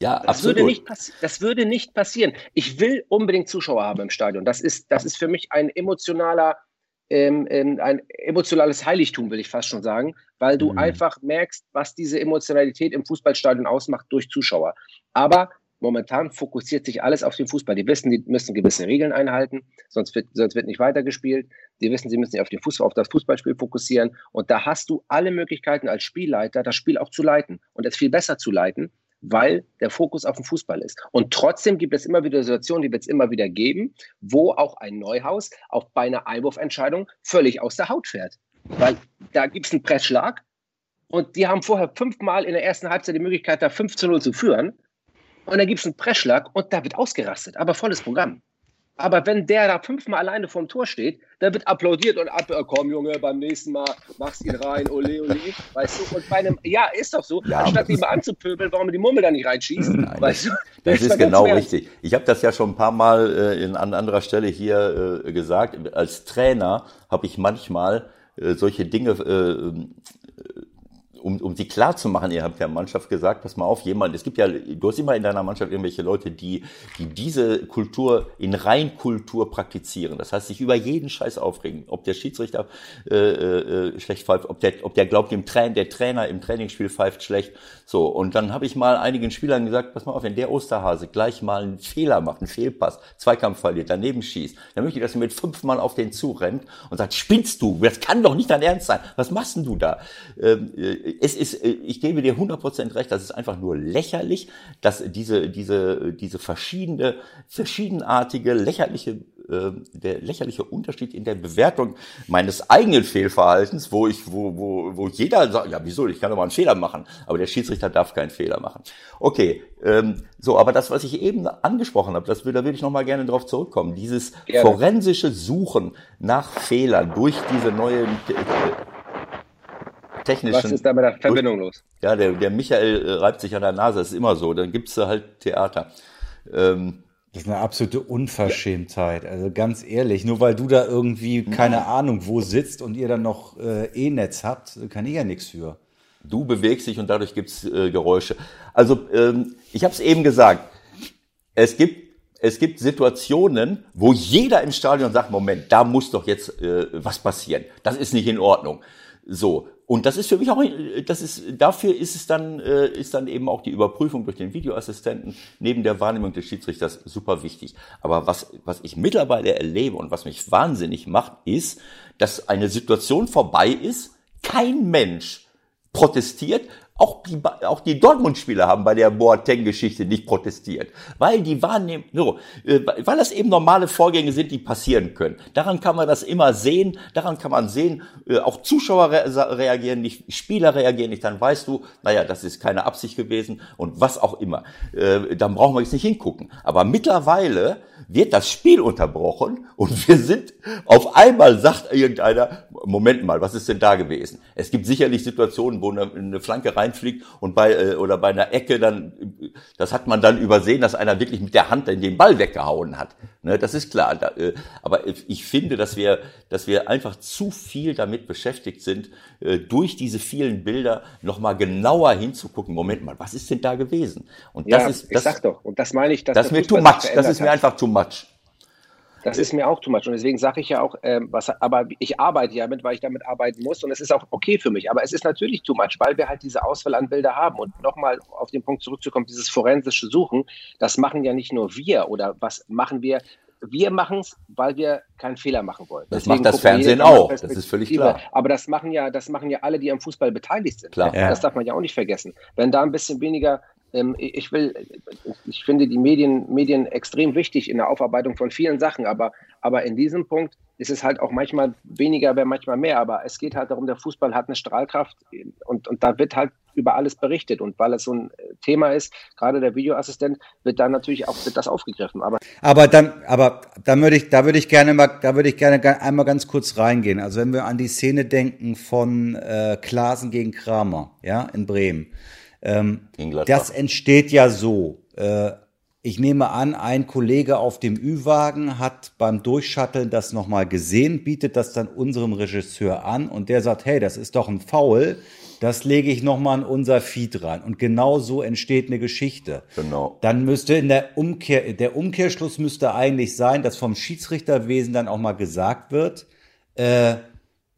Speaker 4: Ja, das absolut. Würde nicht das würde nicht passieren. Ich will unbedingt Zuschauer haben im Stadion. Das ist, das ist für mich ein emotionaler, ähm, ähm ein emotionales Heiligtum, will ich fast schon sagen, weil du mhm. einfach merkst, was diese Emotionalität im Fußballstadion ausmacht durch Zuschauer. Aber momentan fokussiert sich alles auf den Fußball. Die wissen, die müssen gewisse Regeln einhalten, sonst wird, sonst wird nicht weitergespielt. Die wissen, sie müssen sich auf, den Fußball, auf das Fußballspiel fokussieren. Und da hast du alle Möglichkeiten als Spielleiter, das Spiel auch zu leiten und es viel besser zu leiten, weil der Fokus auf dem Fußball ist. Und trotzdem gibt es immer wieder Situationen, die wird es immer wieder geben, wo auch ein Neuhaus auch bei einer Einwurfentscheidung völlig aus der Haut fährt. Weil da gibt es einen Pressschlag und die haben vorher fünfmal in der ersten Halbzeit die Möglichkeit, da 5 zu 0 zu führen. Und dann gibt es einen Pressschlag und da wird ausgerastet, aber volles Programm. Aber wenn der da fünfmal alleine vorm Tor steht, dann wird applaudiert und ab, komm Junge, beim nächsten Mal machst ihn rein, ole, ole, weißt du? Und bei einem, ja, ist doch so, ja, anstatt ihn mal anzupöbeln, warum die Mummel da nicht reinschießt, Nein, weißt du?
Speaker 3: Das, das ist genau richtig. Ich habe das ja schon ein paar Mal äh, in, an anderer Stelle hier äh, gesagt. Als Trainer habe ich manchmal äh, solche Dinge äh, um, um sie klar zu machen, ihr habt ja Mannschaft gesagt, pass mal auf, jemand, es gibt ja, du hast immer in deiner Mannschaft irgendwelche Leute, die, die diese Kultur in Reinkultur praktizieren. Das heißt, sich über jeden Scheiß aufregen. Ob der Schiedsrichter äh, äh, schlecht pfeift, ob der, ob der glaubt, dem Train, der Trainer im Trainingsspiel pfeift schlecht. So, und dann habe ich mal einigen Spielern gesagt, pass mal auf, wenn der Osterhase gleich mal einen Fehler macht, einen Fehlpass, Zweikampf verliert, daneben schießt, dann möchte ich, dass er mit fünfmal auf den zurennt und sagt, spinnst du? Das kann doch nicht dein Ernst sein. Was machst denn du da? Ähm, äh, es ist, äh, ich gebe dir 100% recht, das ist einfach nur lächerlich, dass diese, diese, diese verschiedene, verschiedenartige, lächerliche äh, der lächerliche Unterschied in der Bewertung meines eigenen Fehlverhaltens, wo ich, wo, wo, wo jeder sagt, ja, wieso, ich kann doch mal einen Fehler machen, aber der Schiedsrichter darf keinen Fehler machen. Okay, ähm, so, aber das, was ich eben angesprochen habe, das, da würde ich nochmal gerne drauf zurückkommen. Dieses gerne. forensische Suchen nach Fehlern durch diese neuen äh, technischen.
Speaker 4: Was ist da mit der Verbindung los?
Speaker 3: Ja, der, der Michael äh, reibt sich an der Nase, das ist immer so. Dann gibt's da halt Theater.
Speaker 2: Ähm, das ist eine absolute Unverschämtheit. Also ganz ehrlich, nur weil du da irgendwie keine Ahnung wo sitzt und ihr dann noch äh, E-Netz habt, kann ich ja nichts für.
Speaker 3: Du bewegst dich und dadurch gibt's äh, Geräusche. Also ähm, ich habe es eben gesagt. Es gibt es gibt Situationen, wo jeder im Stadion sagt: Moment, da muss doch jetzt äh, was passieren. Das ist nicht in Ordnung. So und das ist für mich auch, das ist, dafür ist es dann, äh, ist dann eben auch die Überprüfung durch den Videoassistenten neben der Wahrnehmung des Schiedsrichters super wichtig. Aber was, was ich mittlerweile erlebe und was mich wahnsinnig macht, ist, dass eine Situation vorbei ist, kein Mensch protestiert, auch die, auch die Dortmund-Spieler haben bei der Boateng-Geschichte nicht protestiert, weil die wahrnehmen, so, äh, weil das eben normale Vorgänge sind, die passieren können. Daran kann man das immer sehen, daran kann man sehen, äh, auch Zuschauer reagieren nicht, Spieler reagieren nicht, dann weißt du, naja, das ist keine Absicht gewesen und was auch immer. Äh, dann brauchen wir jetzt nicht hingucken. Aber mittlerweile wird das Spiel unterbrochen und [LAUGHS] wir sind, auf einmal sagt irgendeiner, Moment mal, was ist denn da gewesen? Es gibt sicherlich Situationen, wo eine, Flanke reinfliegt und bei, äh, oder bei einer Ecke dann, das hat man dann übersehen, dass einer wirklich mit der Hand den Ball weggehauen hat. Ne, das ist klar. Da, äh, aber ich finde, dass wir, dass wir einfach zu viel damit beschäftigt sind, äh, durch diese vielen Bilder nochmal genauer hinzugucken. Moment mal, was ist denn da gewesen?
Speaker 4: Und das ja, ist, das, ich sag doch, und das meine ich,
Speaker 3: dass das ist mir too much. Das ist mir einfach too much.
Speaker 4: Das ist mir auch too much. Und deswegen sage ich ja auch, äh, was, aber ich arbeite ja mit, weil ich damit arbeiten muss. Und es ist auch okay für mich. Aber es ist natürlich too much, weil wir halt diese Auswahl an Bilder haben. Und nochmal auf den Punkt zurückzukommen, dieses forensische Suchen, das machen ja nicht nur wir oder was machen wir. Wir machen es, weil wir keinen Fehler machen wollen.
Speaker 3: Das Deswegen macht das Fernsehen auch. Das ist völlig klar.
Speaker 4: Aber das machen ja, das machen ja alle, die am Fußball beteiligt sind. Klar. Das darf man ja auch nicht vergessen. Wenn da ein bisschen weniger ich will, ich finde die Medien, Medien extrem wichtig in der Aufarbeitung von vielen Sachen, aber, aber in diesem Punkt ist es halt auch manchmal weniger, wäre manchmal mehr, aber es geht halt darum, der Fußball hat eine Strahlkraft und, und da wird halt über alles berichtet und weil es so ein Thema ist, gerade der Videoassistent, wird dann natürlich auch wird das aufgegriffen. Aber,
Speaker 2: aber dann, aber dann würde ich, da würde ich gerne mal, da würde ich gerne einmal ganz kurz reingehen. Also wenn wir an die Szene denken von äh, Klaasen gegen Kramer, ja, in Bremen. Ähm, das entsteht ja so. Äh, ich nehme an, ein Kollege auf dem Ü-Wagen hat beim Durchschatteln das nochmal gesehen, bietet das dann unserem Regisseur an und der sagt, hey, das ist doch ein Foul, das lege ich nochmal an unser Feed rein. Und genau so entsteht eine Geschichte.
Speaker 3: Genau.
Speaker 2: Dann müsste in der Umkehr, der Umkehrschluss müsste eigentlich sein, dass vom Schiedsrichterwesen dann auch mal gesagt wird, äh,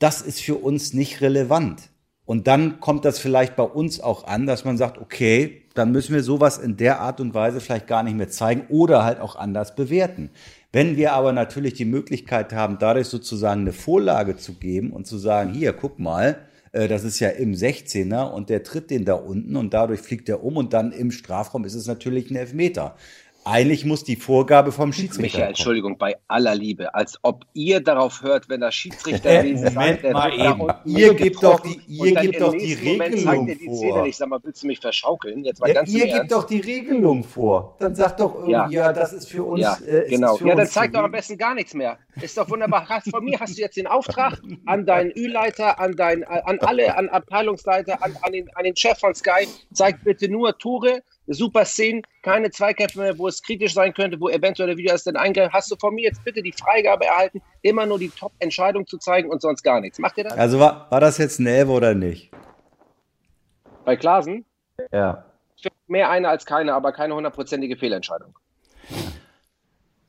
Speaker 2: das ist für uns nicht relevant. Und dann kommt das vielleicht bei uns auch an, dass man sagt, okay, dann müssen wir sowas in der Art und Weise vielleicht gar nicht mehr zeigen oder halt auch anders bewerten. Wenn wir aber natürlich die Möglichkeit haben, dadurch sozusagen eine Vorlage zu geben und zu sagen, hier, guck mal, äh, das ist ja im 16er und der tritt den da unten und dadurch fliegt er um und dann im Strafraum ist es natürlich ein Elfmeter. Eigentlich muss die Vorgabe vom Schiedsrichter Michael,
Speaker 4: kommen. Entschuldigung, bei aller Liebe, als ob ihr darauf hört, wenn der Schiedsrichter
Speaker 2: äh, Moment sagt, mal eben. Ihr gebt doch die, ihr gebt doch die Regelung die vor.
Speaker 4: Nicht. Sag mal, willst du mich verschaukeln?
Speaker 2: Jetzt mal ja, ganz ihr gebt doch die Regelung vor. Dann sagt doch irgendwie, ja, ja das ist für uns.
Speaker 4: Ja,
Speaker 2: äh,
Speaker 4: genau. ja, dann zeigt doch am besten gar nichts mehr. Ist doch wunderbar. Von mir hast du jetzt den Auftrag an deinen Ü-Leiter, an an alle, an Abteilungsleiter, an, an, den, an den Chef von Sky, zeigt bitte nur Tore super Szenen, keine Zweikämpfe mehr, wo es kritisch sein könnte, wo eventuell der Videoassistent eingreift. Hast du von mir jetzt bitte die Freigabe erhalten, immer nur die Top-Entscheidung zu zeigen und sonst gar nichts? Macht ihr das?
Speaker 2: Also war, war das jetzt ein Elbe oder nicht?
Speaker 4: Bei Klasen?
Speaker 2: Ja.
Speaker 4: Mehr eine als keine, aber keine hundertprozentige Fehlentscheidung.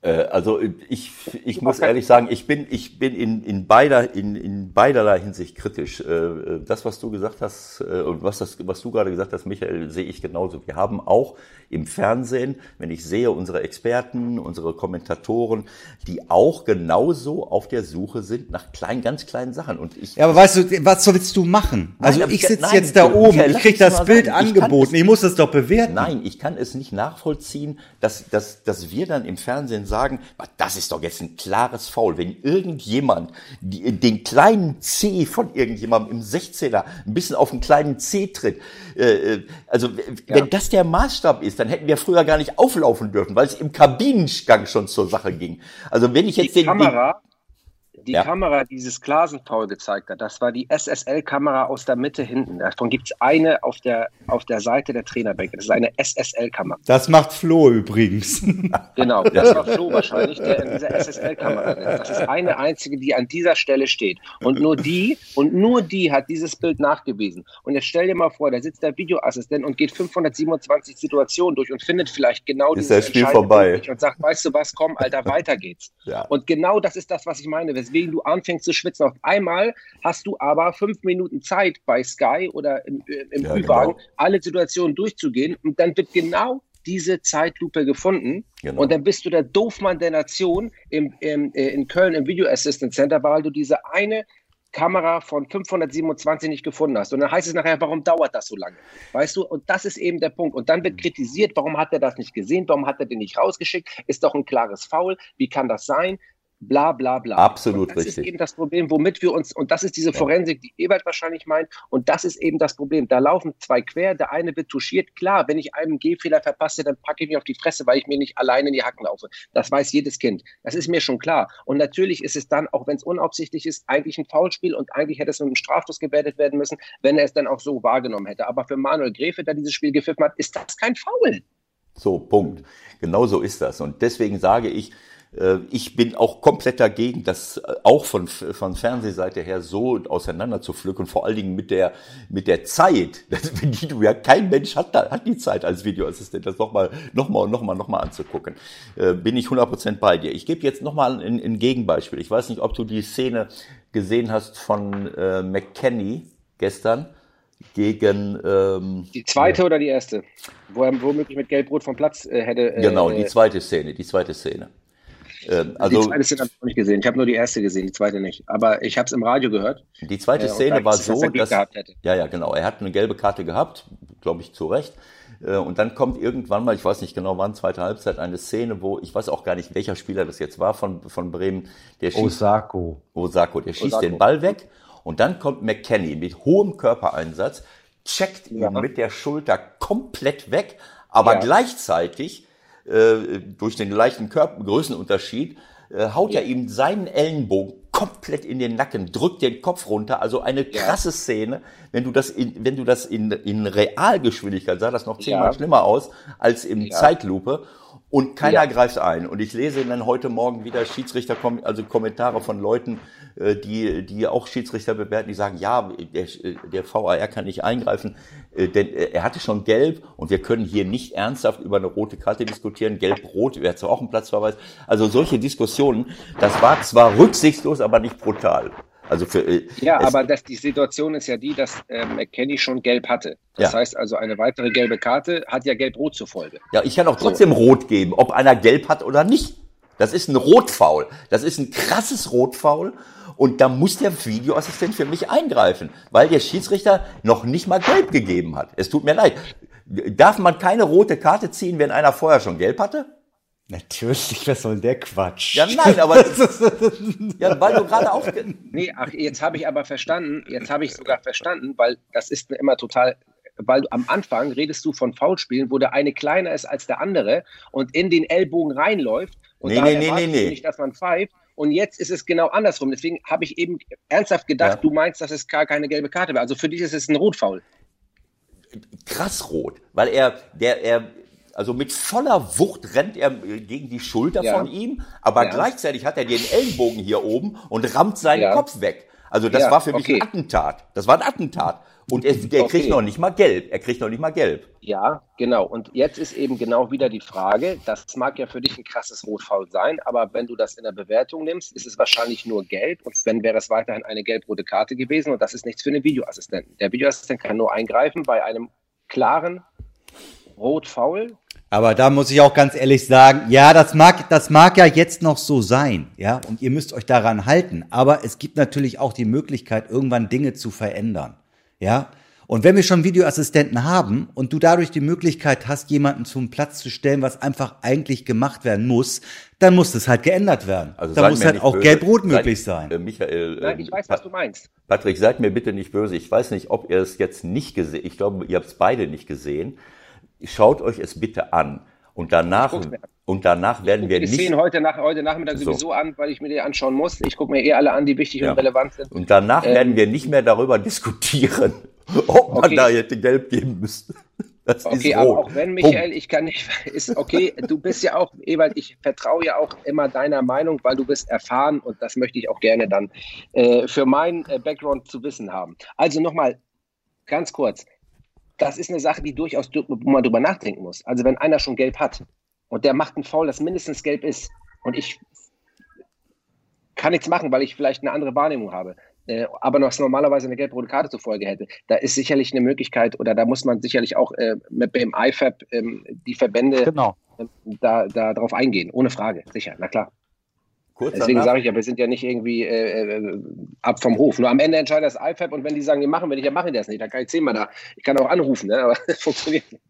Speaker 3: Äh, also ich, ich muss ehrlich sagen, ich bin, ich bin in, in, beider, in, in beiderlei Hinsicht kritisch. Äh, das, was du gesagt hast äh, und was, das, was du gerade gesagt hast, Michael, sehe ich genauso. Wir haben auch im Fernsehen, wenn ich sehe, unsere Experten, unsere Kommentatoren, die auch genauso auf der Suche sind nach kleinen, ganz kleinen Sachen. Und ich,
Speaker 2: ja, aber weißt du, was willst du machen? Also nein, ich sitze jetzt da oben, ich krieg das Bild sagen. angeboten, ich, ich muss das doch bewerten.
Speaker 3: Nein, ich kann es nicht nachvollziehen, dass, dass, dass wir dann im Fernsehen sagen, das ist doch jetzt ein klares Foul. Wenn irgendjemand den kleinen C von irgendjemandem im 16er ein bisschen auf den kleinen C tritt, äh, äh also ja. wenn das der Maßstab ist, dann hätten wir früher gar nicht auflaufen dürfen, weil es im Kabinengang schon zur Sache ging. Also wenn ich jetzt
Speaker 4: die den, Kamera, die ja. Kamera dieses Glasenpaul gezeigt hat, das war die SSL-Kamera aus der Mitte hinten. Davon gibt es eine auf der, auf der Seite der Trainerbänke. Das ist eine SSL-Kamera.
Speaker 2: Das macht Flo übrigens. [LAUGHS]
Speaker 4: Genau, das war Flo wahrscheinlich, der in dieser SSL-Kamera ist. Das ist eine einzige, die an dieser Stelle steht. Und nur die, und nur die hat dieses Bild nachgewiesen. Und jetzt stell dir mal vor, da sitzt der Videoassistent und geht 527 Situationen durch und findet vielleicht genau
Speaker 3: ist dieses Spiel vorbei.
Speaker 4: und sagt, weißt du was, komm, Alter, weiter geht's. Ja. Und genau das ist das, was ich meine. Weswegen weswegen du anfängst zu schwitzen. Auf einmal hast du aber fünf Minuten Zeit bei Sky oder im, im ja, Ü-Wagen, genau. alle Situationen durchzugehen und dann wird genau diese Zeitlupe gefunden. Genau. Und dann bist du der Doofmann der Nation im, im, äh, in Köln im Video Assistant Center, weil du diese eine Kamera von 527 nicht gefunden hast. Und dann heißt es nachher, warum dauert das so lange? Weißt du? Und das ist eben der Punkt. Und dann wird mhm. kritisiert, warum hat er das nicht gesehen? Warum hat er den nicht rausgeschickt? Ist doch ein klares Foul. Wie kann das sein? Bla bla bla.
Speaker 3: Absolut
Speaker 4: das
Speaker 3: richtig.
Speaker 4: Das ist eben das Problem, womit wir uns, und das ist diese Forensik, die Ebert wahrscheinlich meint, und das ist eben das Problem. Da laufen zwei quer, der eine wird touchiert. Klar, wenn ich einen Gehfehler verpasse, dann packe ich mich auf die Fresse, weil ich mir nicht alleine in die Hacken laufe. Das weiß jedes Kind. Das ist mir schon klar. Und natürlich ist es dann, auch wenn es unabsichtlich ist, eigentlich ein Foulspiel und eigentlich hätte es mit einem Strafstoß gewertet werden müssen, wenn er es dann auch so wahrgenommen hätte. Aber für Manuel Gräfe, der dieses Spiel gepfiffen hat, ist das kein Foul.
Speaker 3: So, Punkt. Genau so ist das. Und deswegen sage ich, ich bin auch komplett dagegen, das äh, auch von, von Fernsehseite her so auseinander zu pflücken, vor allen Dingen mit der, mit der Zeit, [LAUGHS] die du ja, kein Mensch hat, hat die Zeit als Videoassistent, das nochmal, nochmal, nochmal, nochmal anzugucken. Äh, bin ich 100% bei dir. Ich gebe jetzt nochmal ein, ein Gegenbeispiel. Ich weiß nicht, ob du die Szene gesehen hast von äh, McKenny gestern gegen
Speaker 4: ähm, die zweite oder die erste, wo er womöglich mit Gelb-Rot vom Platz äh, hätte.
Speaker 3: Äh, genau, die zweite Szene, die zweite Szene.
Speaker 4: Ähm, also, die zweite Szene habe ich noch nicht gesehen. Ich habe nur die erste gesehen, die zweite nicht. Aber ich habe es im Radio gehört.
Speaker 3: Die zweite äh, Szene war so, dass ja, ja, genau. Er hat eine gelbe Karte gehabt, glaube ich, zu Recht. Äh, und dann kommt irgendwann mal, ich weiß nicht genau wann, zweite Halbzeit, eine Szene, wo, ich weiß auch gar nicht, welcher Spieler das jetzt war von, von Bremen,
Speaker 2: der schießt. Osako.
Speaker 3: Osako, der schießt Osako. den Ball weg. Und dann kommt McKenny mit hohem Körpereinsatz, checkt ihn ja. mit der Schulter komplett weg, aber ja. gleichzeitig äh, durch den leichten Körper Größenunterschied, äh, haut ja. er ihm seinen Ellenbogen komplett in den Nacken, drückt den Kopf runter. Also eine krasse ja. Szene. Wenn du das in, wenn du das in, in Realgeschwindigkeit sah das noch zehnmal ja. schlimmer aus als im Zeitlupe. Und keiner ja. greift ein. Und ich lese dann heute Morgen wieder Schiedsrichter, also Kommentare von Leuten, die, die auch Schiedsrichter bewerten, die sagen, ja, der, der VAR kann nicht eingreifen, äh, denn äh, er hatte schon gelb und wir können hier nicht ernsthaft über eine rote Karte diskutieren. Gelb-rot wäre zwar auch ein Platzverweis. Also solche Diskussionen, das war zwar rücksichtslos, aber nicht brutal. Also für,
Speaker 4: äh, ja, aber das, die Situation ist ja die, dass äh, McKenny schon gelb hatte. Das ja. heißt also, eine weitere gelbe Karte hat ja gelb-rot zur Folge.
Speaker 3: Ja, ich kann auch trotzdem so. rot geben, ob einer gelb hat oder nicht. Das ist ein Rotfaul. Das ist ein krasses Rotfaul. Und da muss der Videoassistent für mich eingreifen, weil der Schiedsrichter noch nicht mal gelb gegeben hat. Es tut mir leid. Darf man keine rote Karte ziehen, wenn einer vorher schon gelb hatte?
Speaker 2: Natürlich, was soll denn der Quatsch?
Speaker 3: Ja, nein, aber [LAUGHS] ja, weil du gerade auch
Speaker 4: Nee, ach, jetzt habe ich aber verstanden, jetzt habe ich sogar verstanden, weil das ist immer total weil du am Anfang redest du von Foulspielen, wo der eine kleiner ist als der andere und in den Ellbogen reinläuft und
Speaker 3: nee, nee, nee, nee, nee.
Speaker 4: nicht, dass man pfeift. Und jetzt ist es genau andersrum. Deswegen habe ich eben ernsthaft gedacht, ja. du meinst, dass es gar keine gelbe Karte wäre. Also für dich ist es ein Rotfaul.
Speaker 3: Krass rot, weil er, der, er, also mit voller Wucht rennt er äh, gegen die Schulter ja. von ihm, aber ja. gleichzeitig hat er den Ellenbogen hier oben und rammt seinen. Kopf weg. Also das war für mich okay. ein Attentat. Das war ein Attentat. Und er, der okay. kriegt noch nicht mal gelb. Er kriegt noch nicht mal gelb.
Speaker 4: Ja, genau. Und jetzt ist eben genau wieder die Frage, das mag ja für dich ein krasses Rotfaul sein, aber wenn du das in der Bewertung nimmst, ist es wahrscheinlich nur gelb und Sven wäre es weiterhin eine gelb-rote Karte gewesen und das ist nichts für einen Videoassistenten. Der Videoassistent kann nur eingreifen bei einem klaren Rot-Faul.
Speaker 2: Aber da muss ich auch ganz ehrlich sagen, ja, das mag, das mag ja jetzt noch so sein, ja, und ihr müsst euch daran halten. Aber es gibt natürlich auch die Möglichkeit, irgendwann Dinge zu verändern. Ja. Und wenn wir schon Videoassistenten haben und du dadurch die Möglichkeit hast, jemanden zum Platz zu stellen, was einfach eigentlich gemacht werden muss, dann muss das halt geändert werden. Also da muss halt auch gelb-rot möglich sein.
Speaker 3: Äh, Michael,
Speaker 4: Nein, ich weiß, was du meinst.
Speaker 3: Patrick, seid mir bitte nicht böse. Ich weiß nicht, ob ihr es jetzt nicht gesehen, ich glaube, ihr habt es beide nicht gesehen. Schaut euch es bitte an. Und danach, und danach werden wir
Speaker 4: nicht.
Speaker 3: Ich
Speaker 4: sehe heute, nach, heute Nachmittag so. sowieso an, weil ich mir die anschauen muss. Ich gucke mir eh alle an, die wichtig ja. und relevant sind.
Speaker 3: Und danach ähm, werden wir nicht mehr darüber [LAUGHS] diskutieren, ob man okay. da hätte gelb geben müsste.
Speaker 4: Das okay, aber auch wenn, Michael, ich kann nicht, [LAUGHS] ist okay, du bist ja auch, Ewald, ich vertraue ja auch immer deiner Meinung, weil du bist erfahren und das möchte ich auch gerne dann äh, für meinen äh, Background zu wissen haben. Also nochmal, ganz kurz, das ist eine Sache, die durchaus, wo man drüber nachdenken muss. Also wenn einer schon gelb hat und der macht einen Foul, das mindestens gelb ist und ich kann nichts machen, weil ich vielleicht eine andere Wahrnehmung habe, äh, aber noch normalerweise eine gelb-rote Karte zur Folge hätte, da ist sicherlich eine Möglichkeit oder da muss man sicherlich auch äh, mit dem IFAB ähm, die Verbände genau. äh, da, da drauf eingehen, ohne Frage, sicher, na klar. Kurz Deswegen sage ich ja, wir sind ja nicht irgendwie äh, äh, ab vom Hof. Nur am Ende entscheidet das IFAB und wenn die sagen, die machen wir nicht, dann machen die das nicht. Dann kann ich zehnmal da. Ich kann auch anrufen, ne? aber [LAUGHS] das funktioniert nicht.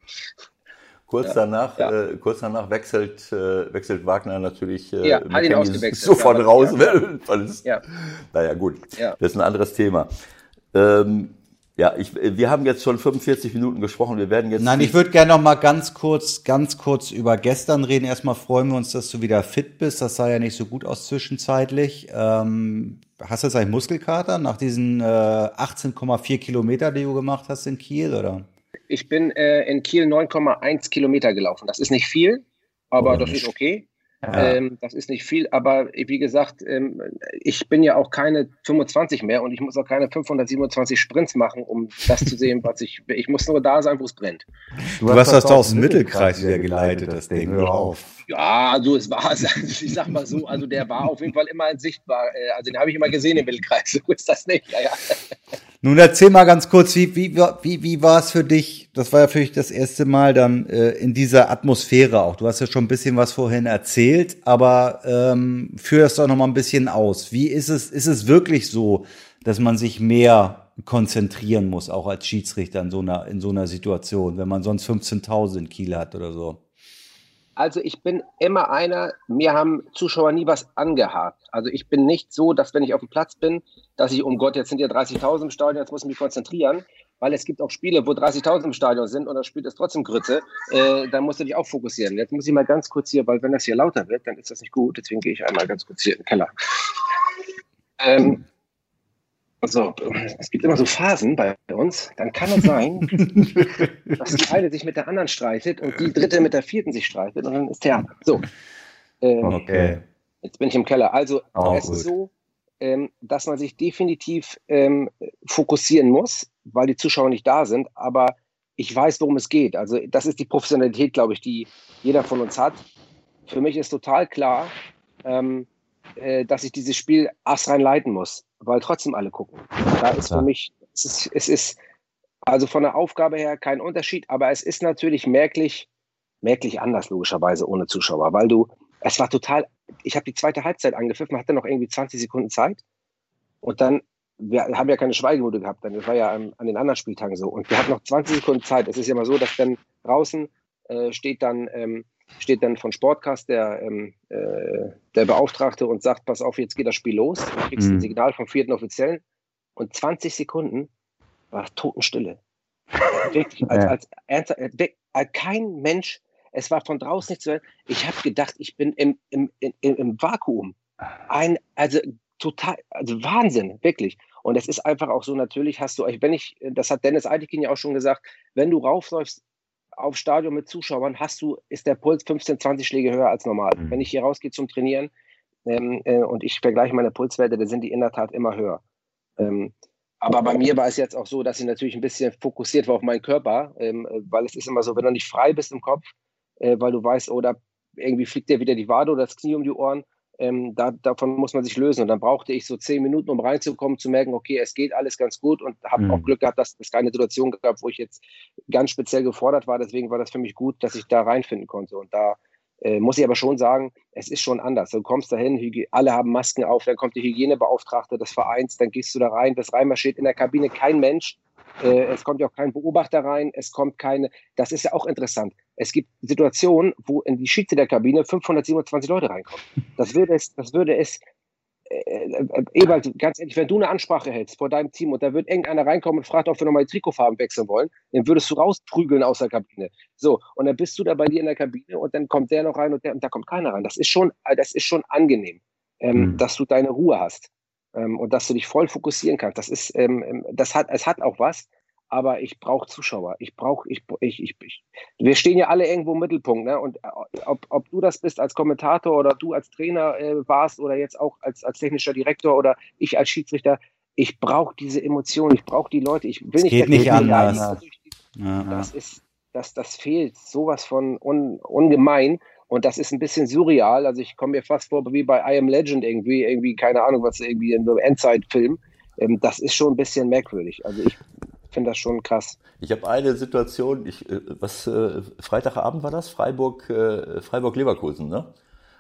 Speaker 3: Kurz, ja. danach, ja. Äh, kurz danach wechselt, äh, wechselt Wagner natürlich
Speaker 4: äh, ja, hat ihn ausgewechselt. [LAUGHS]
Speaker 3: sofort ja, raus. Ja. Ist, ja. Naja, gut, das ist ein anderes Thema. Ähm, ja, ich, wir haben jetzt schon 45 Minuten gesprochen. Wir werden jetzt.
Speaker 2: Nein, ich würde gerne noch mal ganz kurz, ganz kurz über gestern reden. Erstmal freuen wir uns, dass du wieder fit bist. Das sah ja nicht so gut aus zwischenzeitlich. Ähm, hast du jetzt eigentlich Muskelkater nach diesen äh, 18,4 Kilometer, die du gemacht hast in Kiel, oder?
Speaker 4: Ich bin äh, in Kiel 9,1 Kilometer gelaufen. Das ist nicht viel, aber oh, das ist okay. Ja. Ähm, das ist nicht viel, aber wie gesagt, ähm, ich bin ja auch keine 25 mehr und ich muss auch keine 527 Sprints machen, um das zu sehen, was ich. Ich muss nur da sein, wo es brennt.
Speaker 2: Du, du hast das doch aus dem Mittelkreis wieder geleitet, das Ding. Hör auf.
Speaker 4: Ja, also es war, [LAUGHS] ich sag mal so, also der war auf jeden Fall immer sichtbar. Äh, also den habe ich immer gesehen im Mittelkreis. So ist das nicht. Ja, ja. [LAUGHS]
Speaker 2: Nun erzähl mal ganz kurz, wie, wie, wie, wie war es für dich? Das war ja für dich das erste Mal dann äh, in dieser Atmosphäre auch. Du hast ja schon ein bisschen was vorhin erzählt, aber ähm, führ das doch noch mal ein bisschen aus. Wie ist es, ist es wirklich so, dass man sich mehr konzentrieren muss, auch als Schiedsrichter in so einer, in so einer Situation, wenn man sonst 15.000 in Kiel hat oder so?
Speaker 4: Also ich bin immer einer, mir haben Zuschauer nie was angehakt. Also ich bin nicht so, dass wenn ich auf dem Platz bin, dass ich, um Gott, jetzt sind ja 30.000 im Stadion, jetzt muss ich mich konzentrieren, weil es gibt auch Spiele, wo 30.000 im Stadion sind und das Spiel ist trotzdem Grütze, äh, dann musst du dich auch fokussieren. Jetzt muss ich mal ganz kurz hier, weil wenn das hier lauter wird, dann ist das nicht gut, deswegen gehe ich einmal ganz kurz hier in den Keller. Ähm, also, es gibt immer so Phasen bei uns, dann kann es sein, [LAUGHS] dass die eine sich mit der anderen streitet und die dritte mit der vierten sich streitet und dann ist Theater. So. Ähm, okay. Jetzt bin ich im Keller. Also, oh, es gut. ist so, ähm, dass man sich definitiv ähm, fokussieren muss, weil die Zuschauer nicht da sind, aber ich weiß, worum es geht. Also, das ist die Professionalität, glaube ich, die jeder von uns hat. Für mich ist total klar, ähm, äh, dass ich dieses Spiel astrein leiten muss weil trotzdem alle gucken. Da ist für mich, es ist, es ist also von der Aufgabe her kein Unterschied, aber es ist natürlich merklich, merklich anders, logischerweise, ohne Zuschauer, weil du, es war total, ich habe die zweite Halbzeit angepfiffen, hatte noch irgendwie 20 Sekunden Zeit und dann, wir haben ja keine Schweigeminute gehabt, dann, das war ja an, an, den anderen Spieltagen so und wir hatten noch 20 Sekunden Zeit. Es ist ja immer so, dass dann draußen äh, steht dann ähm, steht dann von Sportcast der, ähm, äh, der Beauftragte und sagt, pass auf, jetzt geht das Spiel los. Du kriegst mhm. ein Signal vom vierten Offiziellen und 20 Sekunden war Totenstille. [LAUGHS] Wirklich, als, als, als, als, als, kein Mensch, es war von draußen nicht zu hören. Ich habe gedacht, ich bin im, im, im, im Vakuum. Ein, also total, also Wahnsinn, wirklich. Und es ist einfach auch so, natürlich hast du, wenn ich, das hat Dennis Eitikin ja auch schon gesagt, wenn du raufläufst auf Stadion mit Zuschauern hast du, ist der Puls 15, 20 Schläge höher als normal. Mhm. Wenn ich hier rausgehe zum Trainieren ähm, äh, und ich vergleiche meine Pulswerte, dann sind die in der Tat immer höher. Ähm, Aber bei mir war es jetzt auch so, dass ich natürlich ein bisschen fokussiert war auf meinen Körper, ähm, weil es ist immer so, wenn du nicht frei bist im Kopf, äh, weil du weißt, oder oh, irgendwie fliegt dir wieder die Wade oder das Knie um die Ohren, ähm, da, davon muss man sich lösen. Und dann brauchte ich so zehn Minuten, um reinzukommen, zu merken, okay, es geht alles ganz gut und habe mhm. auch Glück gehabt, dass es keine Situation gab, wo ich jetzt ganz speziell gefordert war. Deswegen war das für mich gut, dass ich da reinfinden konnte. Und da äh, muss ich aber schon sagen, es ist schon anders. Du kommst dahin, alle haben Masken auf, dann kommt die Hygienebeauftragte des Vereins, dann gehst du da rein, das reinmarschiert in der Kabine kein Mensch. Äh, es kommt ja auch kein Beobachter rein, es kommt keine, das ist ja auch interessant. Es gibt Situationen, wo in die Schiedsrichter der Kabine 527 Leute reinkommen. Das würde es, das würde es äh, äh, Ewald, ganz ehrlich, wenn du eine Ansprache hältst vor deinem Team und da wird irgendeiner reinkommen und fragt, ob wir nochmal die Trikotfarben wechseln wollen, dann würdest du rausprügeln aus der Kabine. So, und dann bist du da bei dir in der Kabine und dann kommt der noch rein und, der, und da kommt keiner rein. Das ist schon, das ist schon angenehm, ähm, mhm. dass du deine Ruhe hast ähm, und dass du dich voll fokussieren kannst. Das ist, ähm, ähm das hat, es hat auch was, aber ich brauche Zuschauer. Ich brauche, ich, ich, ich, ich, wir stehen ja alle irgendwo im Mittelpunkt, ne? Und äh, ob, ob du das bist als Kommentator oder du als Trainer äh, warst oder jetzt auch als, als technischer Direktor oder ich als Schiedsrichter, ich brauche diese Emotionen, ich brauche die Leute, ich will nicht.
Speaker 2: Geht nicht anders.
Speaker 4: Das ist, das, das fehlt sowas von un, ungemein. Und das ist ein bisschen surreal. Also ich komme mir fast vor wie bei I Am Legend irgendwie, irgendwie, keine Ahnung, was irgendwie in so einem Endzeitfilm. Ähm, das ist schon ein bisschen merkwürdig. Also ich finde das schon krass.
Speaker 3: Ich habe eine Situation, ich, äh, was äh, Freitagabend war das? Freiburg, äh, Freiburg Leverkusen, ne?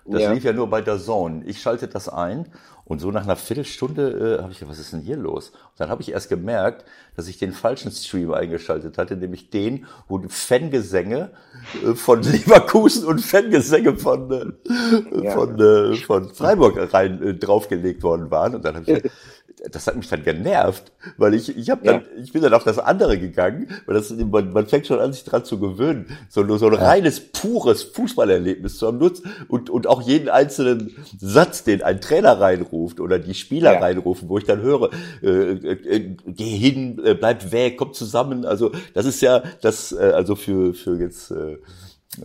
Speaker 3: Das ja. lief ja nur bei der Zone. Ich schalte das ein und so nach einer Viertelstunde äh, habe ich gedacht, was ist denn hier los? Und dann habe ich erst gemerkt, dass ich den falschen Stream eingeschaltet hatte, nämlich den, wo die Fangesänge äh, von [LAUGHS] Leverkusen und Fangesänge von, äh, ja. von, äh, von Freiburg rein äh, draufgelegt worden waren. Und dann habe ich [LAUGHS] das hat mich dann genervt, weil ich, ich habe dann, ja. ich bin dann auf das andere gegangen, weil das, man, man fängt schon an, sich dran zu gewöhnen, so, so ein ja. reines, pures Fußballerlebnis zu haben und, und auch jeden einzelnen Satz, den ein Trainer reinruft oder die Spieler ja. reinrufen, wo ich dann höre, äh, äh, äh, geh hin, äh, bleib weg, komm zusammen, also das ist ja das, äh, also für, für jetzt, äh,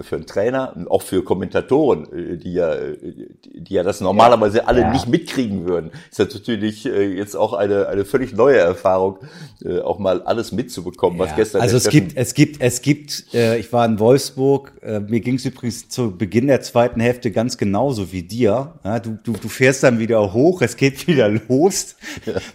Speaker 3: für einen Trainer und auch für Kommentatoren, äh, die ja, die ja das normalerweise ja. alle ja. nicht mitkriegen würden, ist das natürlich äh, jetzt auch eine, eine völlig neue Erfahrung, äh, auch mal alles mitzubekommen, was gestern.
Speaker 2: Also es gibt, es gibt, es gibt, ich war in Wolfsburg, mir ging es übrigens zu Beginn der zweiten Hälfte ganz genauso wie dir. du, du, du fährst dann wieder hoch, es geht wieder los,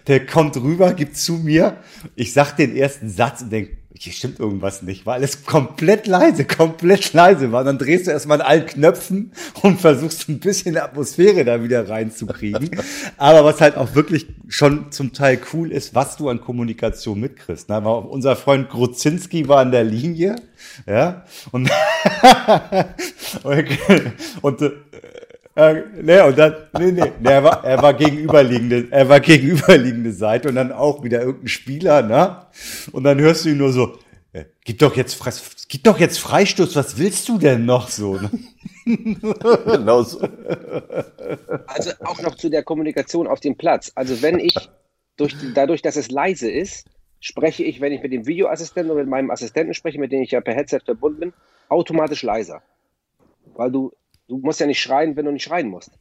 Speaker 2: der kommt rüber, gibt zu mir, ich sag den ersten Satz und denk, hier stimmt irgendwas nicht, weil alles komplett leise, komplett leise war. Dann drehst du erstmal an allen Knöpfen und versuchst ein bisschen Atmosphäre da wieder reinzukriegen. Aber was halt auch wirklich schon zum Teil cool ist, was du an Kommunikation mitkriegst. Na, unser Freund Gruzinski war an der Linie, ja, und, [LAUGHS] und, äh, äh, nee, und dann, nee, nee, nee, er war, er war gegenüberliegende, er war gegenüberliegende Seite und dann auch wieder irgendein Spieler, ne? Und dann hörst du ihn nur so, äh, gib doch jetzt, gib doch jetzt Freistoß, was willst du denn noch so? Ne? [LAUGHS]
Speaker 4: genau so. Also auch noch zu der Kommunikation auf dem Platz. Also wenn ich durch, dadurch, dass es leise ist, spreche ich, wenn ich mit dem Videoassistenten oder mit meinem Assistenten spreche, mit dem ich ja per Headset verbunden bin, automatisch leiser. Weil du Du musst ja nicht schreien, wenn du nicht schreien musst.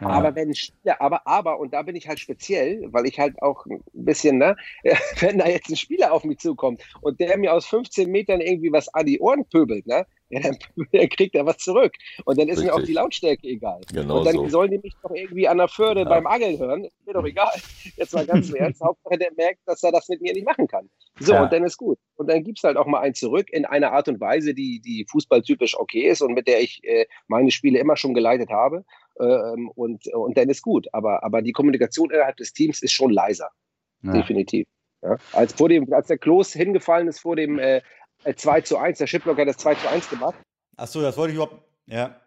Speaker 4: Ja. Aber wenn Spieler, aber, aber, und da bin ich halt speziell, weil ich halt auch ein bisschen, ne, [LAUGHS] wenn da jetzt ein Spieler auf mich zukommt und der mir aus 15 Metern irgendwie was an die Ohren pöbelt, ne, [LAUGHS] ja, dann, dann [LAUGHS] kriegt er was zurück. Und dann ist Richtig. mir auch die Lautstärke egal. Genau und dann so. sollen die mich doch irgendwie an der Förde ja. beim Angeln hören. Ist mir doch egal. Jetzt mal ganz ernst. Hauptsache, der merkt, dass er das mit mir nicht machen kann. So, ja. und dann ist gut. Und dann gibt's halt auch mal ein zurück in einer Art und Weise, die, die fußballtypisch okay ist und mit der ich äh, meine Spiele immer schon geleitet habe. Ähm, und, und dann ist gut. Aber, aber die Kommunikation innerhalb des Teams ist schon leiser. Ja. Definitiv. Ja. Als, vor dem, als der Klos hingefallen ist vor dem äh, 2 zu 1, der Shiplock hat das 2 zu 1 gemacht.
Speaker 2: Ach so, das wollte ich überhaupt, ja.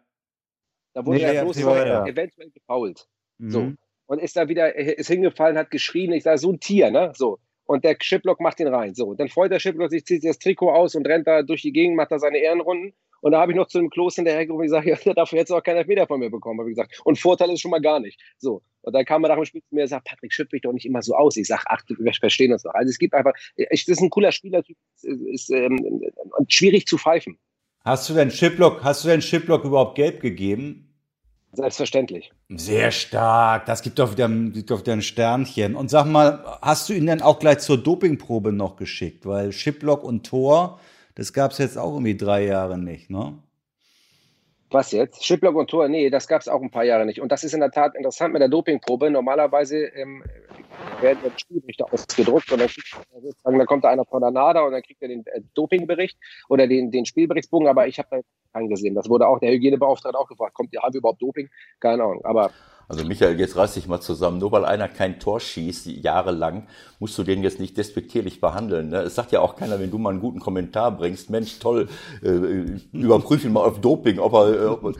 Speaker 4: Da wurde nee, der Klos ja, eventuell gefault. Mhm. So. Und ist da wieder, ist hingefallen, hat geschrien, ich sage, so ein Tier, ne? So und der Shiplock macht ihn rein. So, dann freut der Shiplock sich, zieht sich das Trikot aus und rennt da durch die Gegend, macht da seine Ehrenrunden. Und da habe ich noch zu dem Klos hinterhergerufen und gesagt, [LAUGHS] ja, der darf jetzt auch keinen Elfmeter von mir bekommen, habe ich gesagt. Und Vorteil ist schon mal gar nicht. So. Und dann kam er nach dem Spiel zu mir und sagt, Patrick, schütt mich doch nicht immer so aus. Ich sage, ach, wir verstehen uns noch. Also es gibt einfach, ich, das ist ein cooler Spieler, ist, ist ähm, schwierig zu pfeifen.
Speaker 2: Hast du denn Shiplock, hast du denn Shiplock überhaupt gelb gegeben?
Speaker 4: Selbstverständlich.
Speaker 2: Sehr stark. Das gibt doch wieder, wieder ein Sternchen. Und sag mal, hast du ihn denn auch gleich zur Dopingprobe noch geschickt? Weil Shiplock und Tor, das gab es jetzt auch irgendwie drei Jahre nicht, ne?
Speaker 4: Was jetzt? Shiplock und Tor? Nee, das gab es auch ein paar Jahre nicht. Und das ist in der Tat interessant mit der Dopingprobe. Normalerweise ähm, werden ja Spielberichte ausgedruckt und dann, dann kommt da einer von der NADA und dann kriegt er den äh, Dopingbericht oder den, den Spielberichtsbogen, aber ich habe da keinen gesehen. Das wurde auch der Hygienebeauftragte auch gefragt. Kommt, haben wir überhaupt Doping? Keine Ahnung. Aber
Speaker 3: also Michael, jetzt reiß dich mal zusammen. Nur weil einer kein Tor schießt, jahrelang, musst du den jetzt nicht despektierlich behandeln. Ne? Es sagt ja auch keiner, wenn du mal einen guten Kommentar bringst, Mensch, toll, äh, überprüf ihn mal auf Doping. Ob er, äh, ob,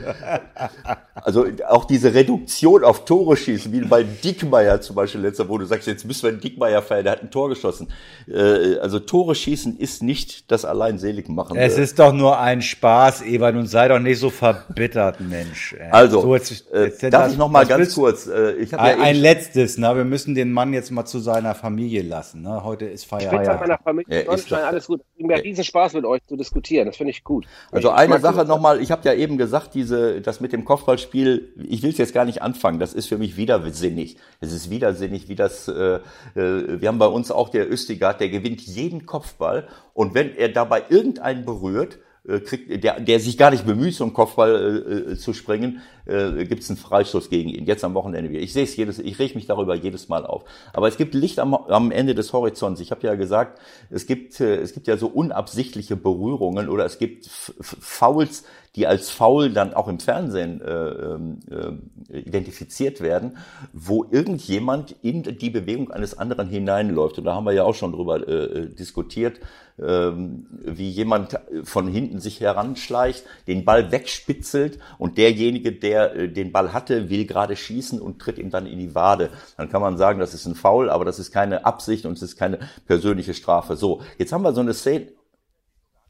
Speaker 3: [LAUGHS] also auch diese Reduktion auf Tore schießen, wie bei Dickmeier zum Beispiel letzter, wo du sagst, jetzt müssen wir einen Dickmeier feiern, der hat ein Tor geschossen. Äh, also Tore schießen ist nicht das allein selig machen.
Speaker 2: Es ist doch nur ein Spaß, Evan, und sei doch nicht so verbittert, Mensch.
Speaker 3: Also, so, jetzt, jetzt, äh, darf ich noch mal ganz ganz kurz.
Speaker 2: Äh, ich ein, ja ein letztes, ne? Wir müssen den Mann jetzt mal zu seiner Familie lassen. Ne? Heute ist Feierabend. Ich bin
Speaker 4: meiner Familie. Ja, ist alles gut. Ich mir ja. riesen Spaß mit euch zu diskutieren. Das finde ich gut.
Speaker 3: Also eine Sache nochmal. Ich habe ja eben gesagt, diese, das mit dem Kopfballspiel. Ich will es jetzt gar nicht anfangen. Das ist für mich widersinnig. Es ist widersinnig, wie das. Äh, äh, wir haben bei uns auch der Östigard, der gewinnt jeden Kopfball und wenn er dabei irgendeinen berührt, äh, kriegt, der, der sich gar nicht bemüht, zum Kopfball äh, äh, zu springen, äh, gibt es einen Freistoß gegen ihn. Jetzt am Wochenende wieder. Ich sehe es jedes, ich reg mich darüber jedes Mal auf. Aber es gibt Licht am, am Ende des Horizonts. Ich habe ja gesagt, es gibt, äh, es gibt ja so unabsichtliche Berührungen oder es gibt Fouls, die als Foul dann auch im Fernsehen äh, ähm, äh, identifiziert werden, wo irgendjemand in die Bewegung eines anderen hineinläuft. Und da haben wir ja auch schon drüber äh, diskutiert, äh, wie jemand von hinten sich heranschleicht, den Ball wegspitzelt und derjenige, der äh, den Ball hatte, will gerade schießen und tritt ihm dann in die Wade. Dann kann man sagen, das ist ein Foul, aber das ist keine Absicht und es ist keine persönliche Strafe. So, jetzt haben wir so eine Szene,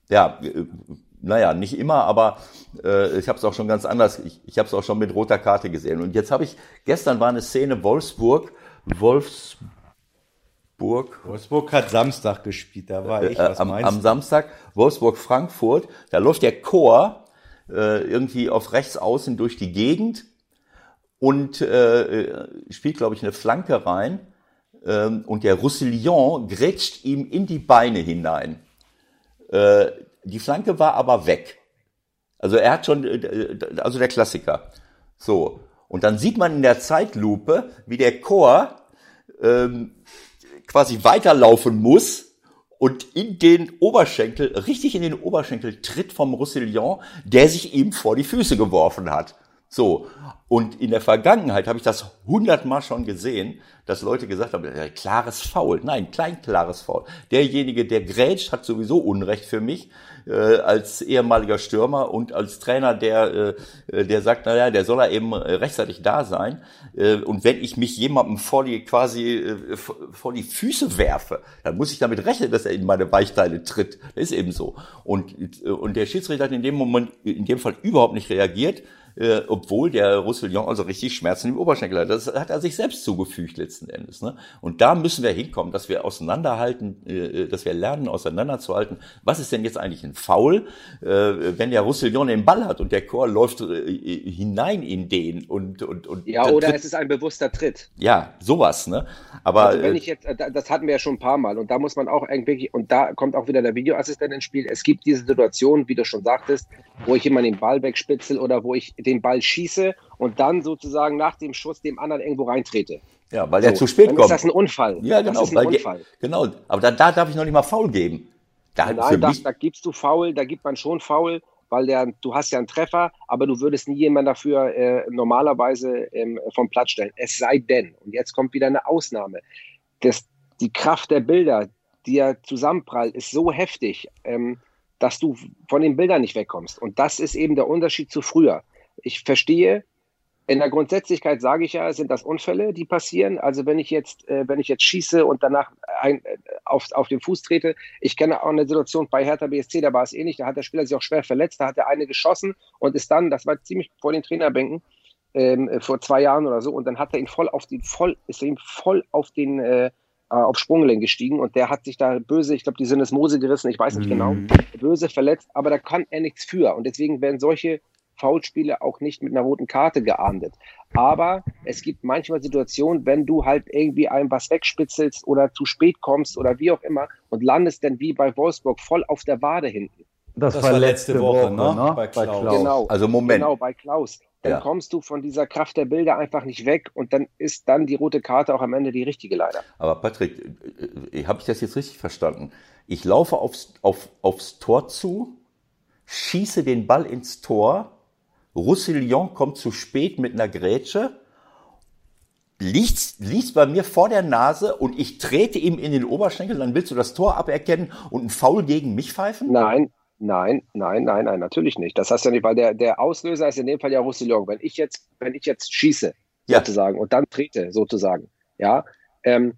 Speaker 3: ja, äh, naja, nicht immer, aber äh, ich habe es auch schon ganz anders, ich, ich habe es auch schon mit roter Karte gesehen. Und jetzt habe ich, gestern war eine Szene Wolfsburg, Wolfsburg.
Speaker 2: Wolfsburg hat Samstag gespielt, da war ich.
Speaker 3: Äh, was am, am Samstag, Wolfsburg-Frankfurt, da läuft der Chor äh, irgendwie auf rechts außen durch die Gegend und äh, spielt, glaube ich, eine Flanke rein. Ähm, und der Roussillon grätscht ihm in die Beine hinein. Äh, die Flanke war aber weg. Also er hat schon, äh, also der Klassiker. So. Und dann sieht man in der Zeitlupe, wie der Chor ähm, quasi weiterlaufen muss und in den Oberschenkel, richtig in den Oberschenkel tritt vom Roussillon, der sich ihm vor die Füße geworfen hat. So. Und in der Vergangenheit habe ich das hundertmal schon gesehen, dass Leute gesagt haben, klares Foul. Nein, klein klares Foul. Derjenige, der grätscht, hat sowieso Unrecht für mich äh, als ehemaliger Stürmer und als Trainer, der, äh, der sagt, naja, der soll er eben äh, rechtzeitig da sein. Äh, und wenn ich mich jemandem vor die quasi äh, vor die Füße werfe, dann muss ich damit rechnen, dass er in meine Weichteile tritt. Das ist eben so. Und, äh, und der Schiedsrichter hat in dem Moment, in dem Fall überhaupt nicht reagiert äh, obwohl der Roussillon also richtig Schmerzen im Oberschenkel hat. Das hat er sich selbst zugefügt letzten Endes. Ne? Und da müssen wir hinkommen, dass wir auseinanderhalten, äh, dass wir lernen, auseinanderzuhalten. Was ist denn jetzt eigentlich ein Foul, äh, wenn der Roussillon den Ball hat und der Chor läuft äh, hinein in den und und und
Speaker 4: ja oder tritt. es ist ein bewusster Tritt.
Speaker 3: Ja, sowas. Ne? Aber
Speaker 4: also wenn äh, ich jetzt, äh, das hatten wir ja schon ein paar Mal und da muss man auch irgendwie und da kommt auch wieder der Videoassistent ins Spiel. Es gibt diese Situation, wie du schon sagtest, wo ich immer den Ball wegspitzel oder wo ich den Ball schieße und dann sozusagen nach dem Schuss dem anderen irgendwo reintrete.
Speaker 3: Ja, weil so, er zu spät
Speaker 4: dann
Speaker 3: kommt.
Speaker 4: Ist das ein Unfall?
Speaker 3: Ja, genau. Das ist ein Unfall. genau. Aber da, da darf ich noch nicht mal faul geben.
Speaker 4: Da, Nein, da, da gibst du faul, da gibt man schon faul, weil der, du hast ja einen Treffer, aber du würdest nie jemanden dafür äh, normalerweise ähm, vom Platz stellen. Es sei denn, und jetzt kommt wieder eine Ausnahme, das, die Kraft der Bilder, die ja zusammenprallt, ist so heftig, ähm, dass du von den Bildern nicht wegkommst. Und das ist eben der Unterschied zu früher. Ich verstehe, in der Grundsätzlichkeit sage ich ja, sind das Unfälle, die passieren. Also wenn ich jetzt, äh, wenn ich jetzt schieße und danach ein, äh, auf, auf den Fuß trete, ich kenne auch eine Situation bei Hertha BSC, da war es ähnlich, da hat der Spieler sich auch schwer verletzt, da hat der eine geschossen und ist dann, das war ziemlich vor den Trainerbänken, ähm, vor zwei Jahren oder so, und dann hat er ihn voll auf den, voll, ist ihm voll auf den äh, äh, auf Sprunggelenk gestiegen und der hat sich da böse, ich glaube, die sind es Mose gerissen, ich weiß nicht mhm. genau, böse verletzt, aber da kann er nichts für. Und deswegen werden solche Foulspiele auch nicht mit einer roten Karte geahndet. Aber es gibt manchmal Situationen, wenn du halt irgendwie einem was wegspitzelst oder zu spät kommst oder wie auch immer und landest dann wie bei Wolfsburg voll auf der Wade hinten.
Speaker 2: Das, das war letzte Woche, Woche ne? ne?
Speaker 4: Bei, Klaus. Genau. Also Moment. Genau, bei Klaus. Dann ja. kommst du von dieser Kraft der Bilder einfach nicht weg und dann ist dann die rote Karte auch am Ende die richtige leider.
Speaker 3: Aber Patrick, äh, äh, habe ich das jetzt richtig verstanden? Ich laufe aufs, auf, aufs Tor zu, schieße den Ball ins Tor, Roussillon kommt zu spät mit einer Grätsche, liegt, liegt bei mir vor der Nase und ich trete ihm in den Oberschenkel, dann willst du das Tor aberkennen und einen Foul gegen mich pfeifen?
Speaker 4: Nein, Nein, nein, nein, nein, natürlich nicht. Das heißt ja nicht, weil der, der Auslöser ist in dem Fall ja Roussillon. Wenn ich jetzt, wenn ich jetzt schieße, ja. sozusagen, und dann trete, sozusagen, ja, ähm,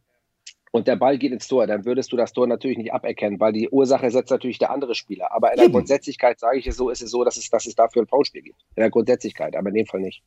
Speaker 4: und der Ball geht ins Tor, dann würdest du das Tor natürlich nicht aberkennen, weil die Ursache setzt natürlich der andere Spieler. Aber in der. Grundsätzlichkeit sage ich es so, ist es so, dass es, dass es dafür ein Foulspiel gibt. In der Grundsätzlichkeit, aber in dem Fall nicht.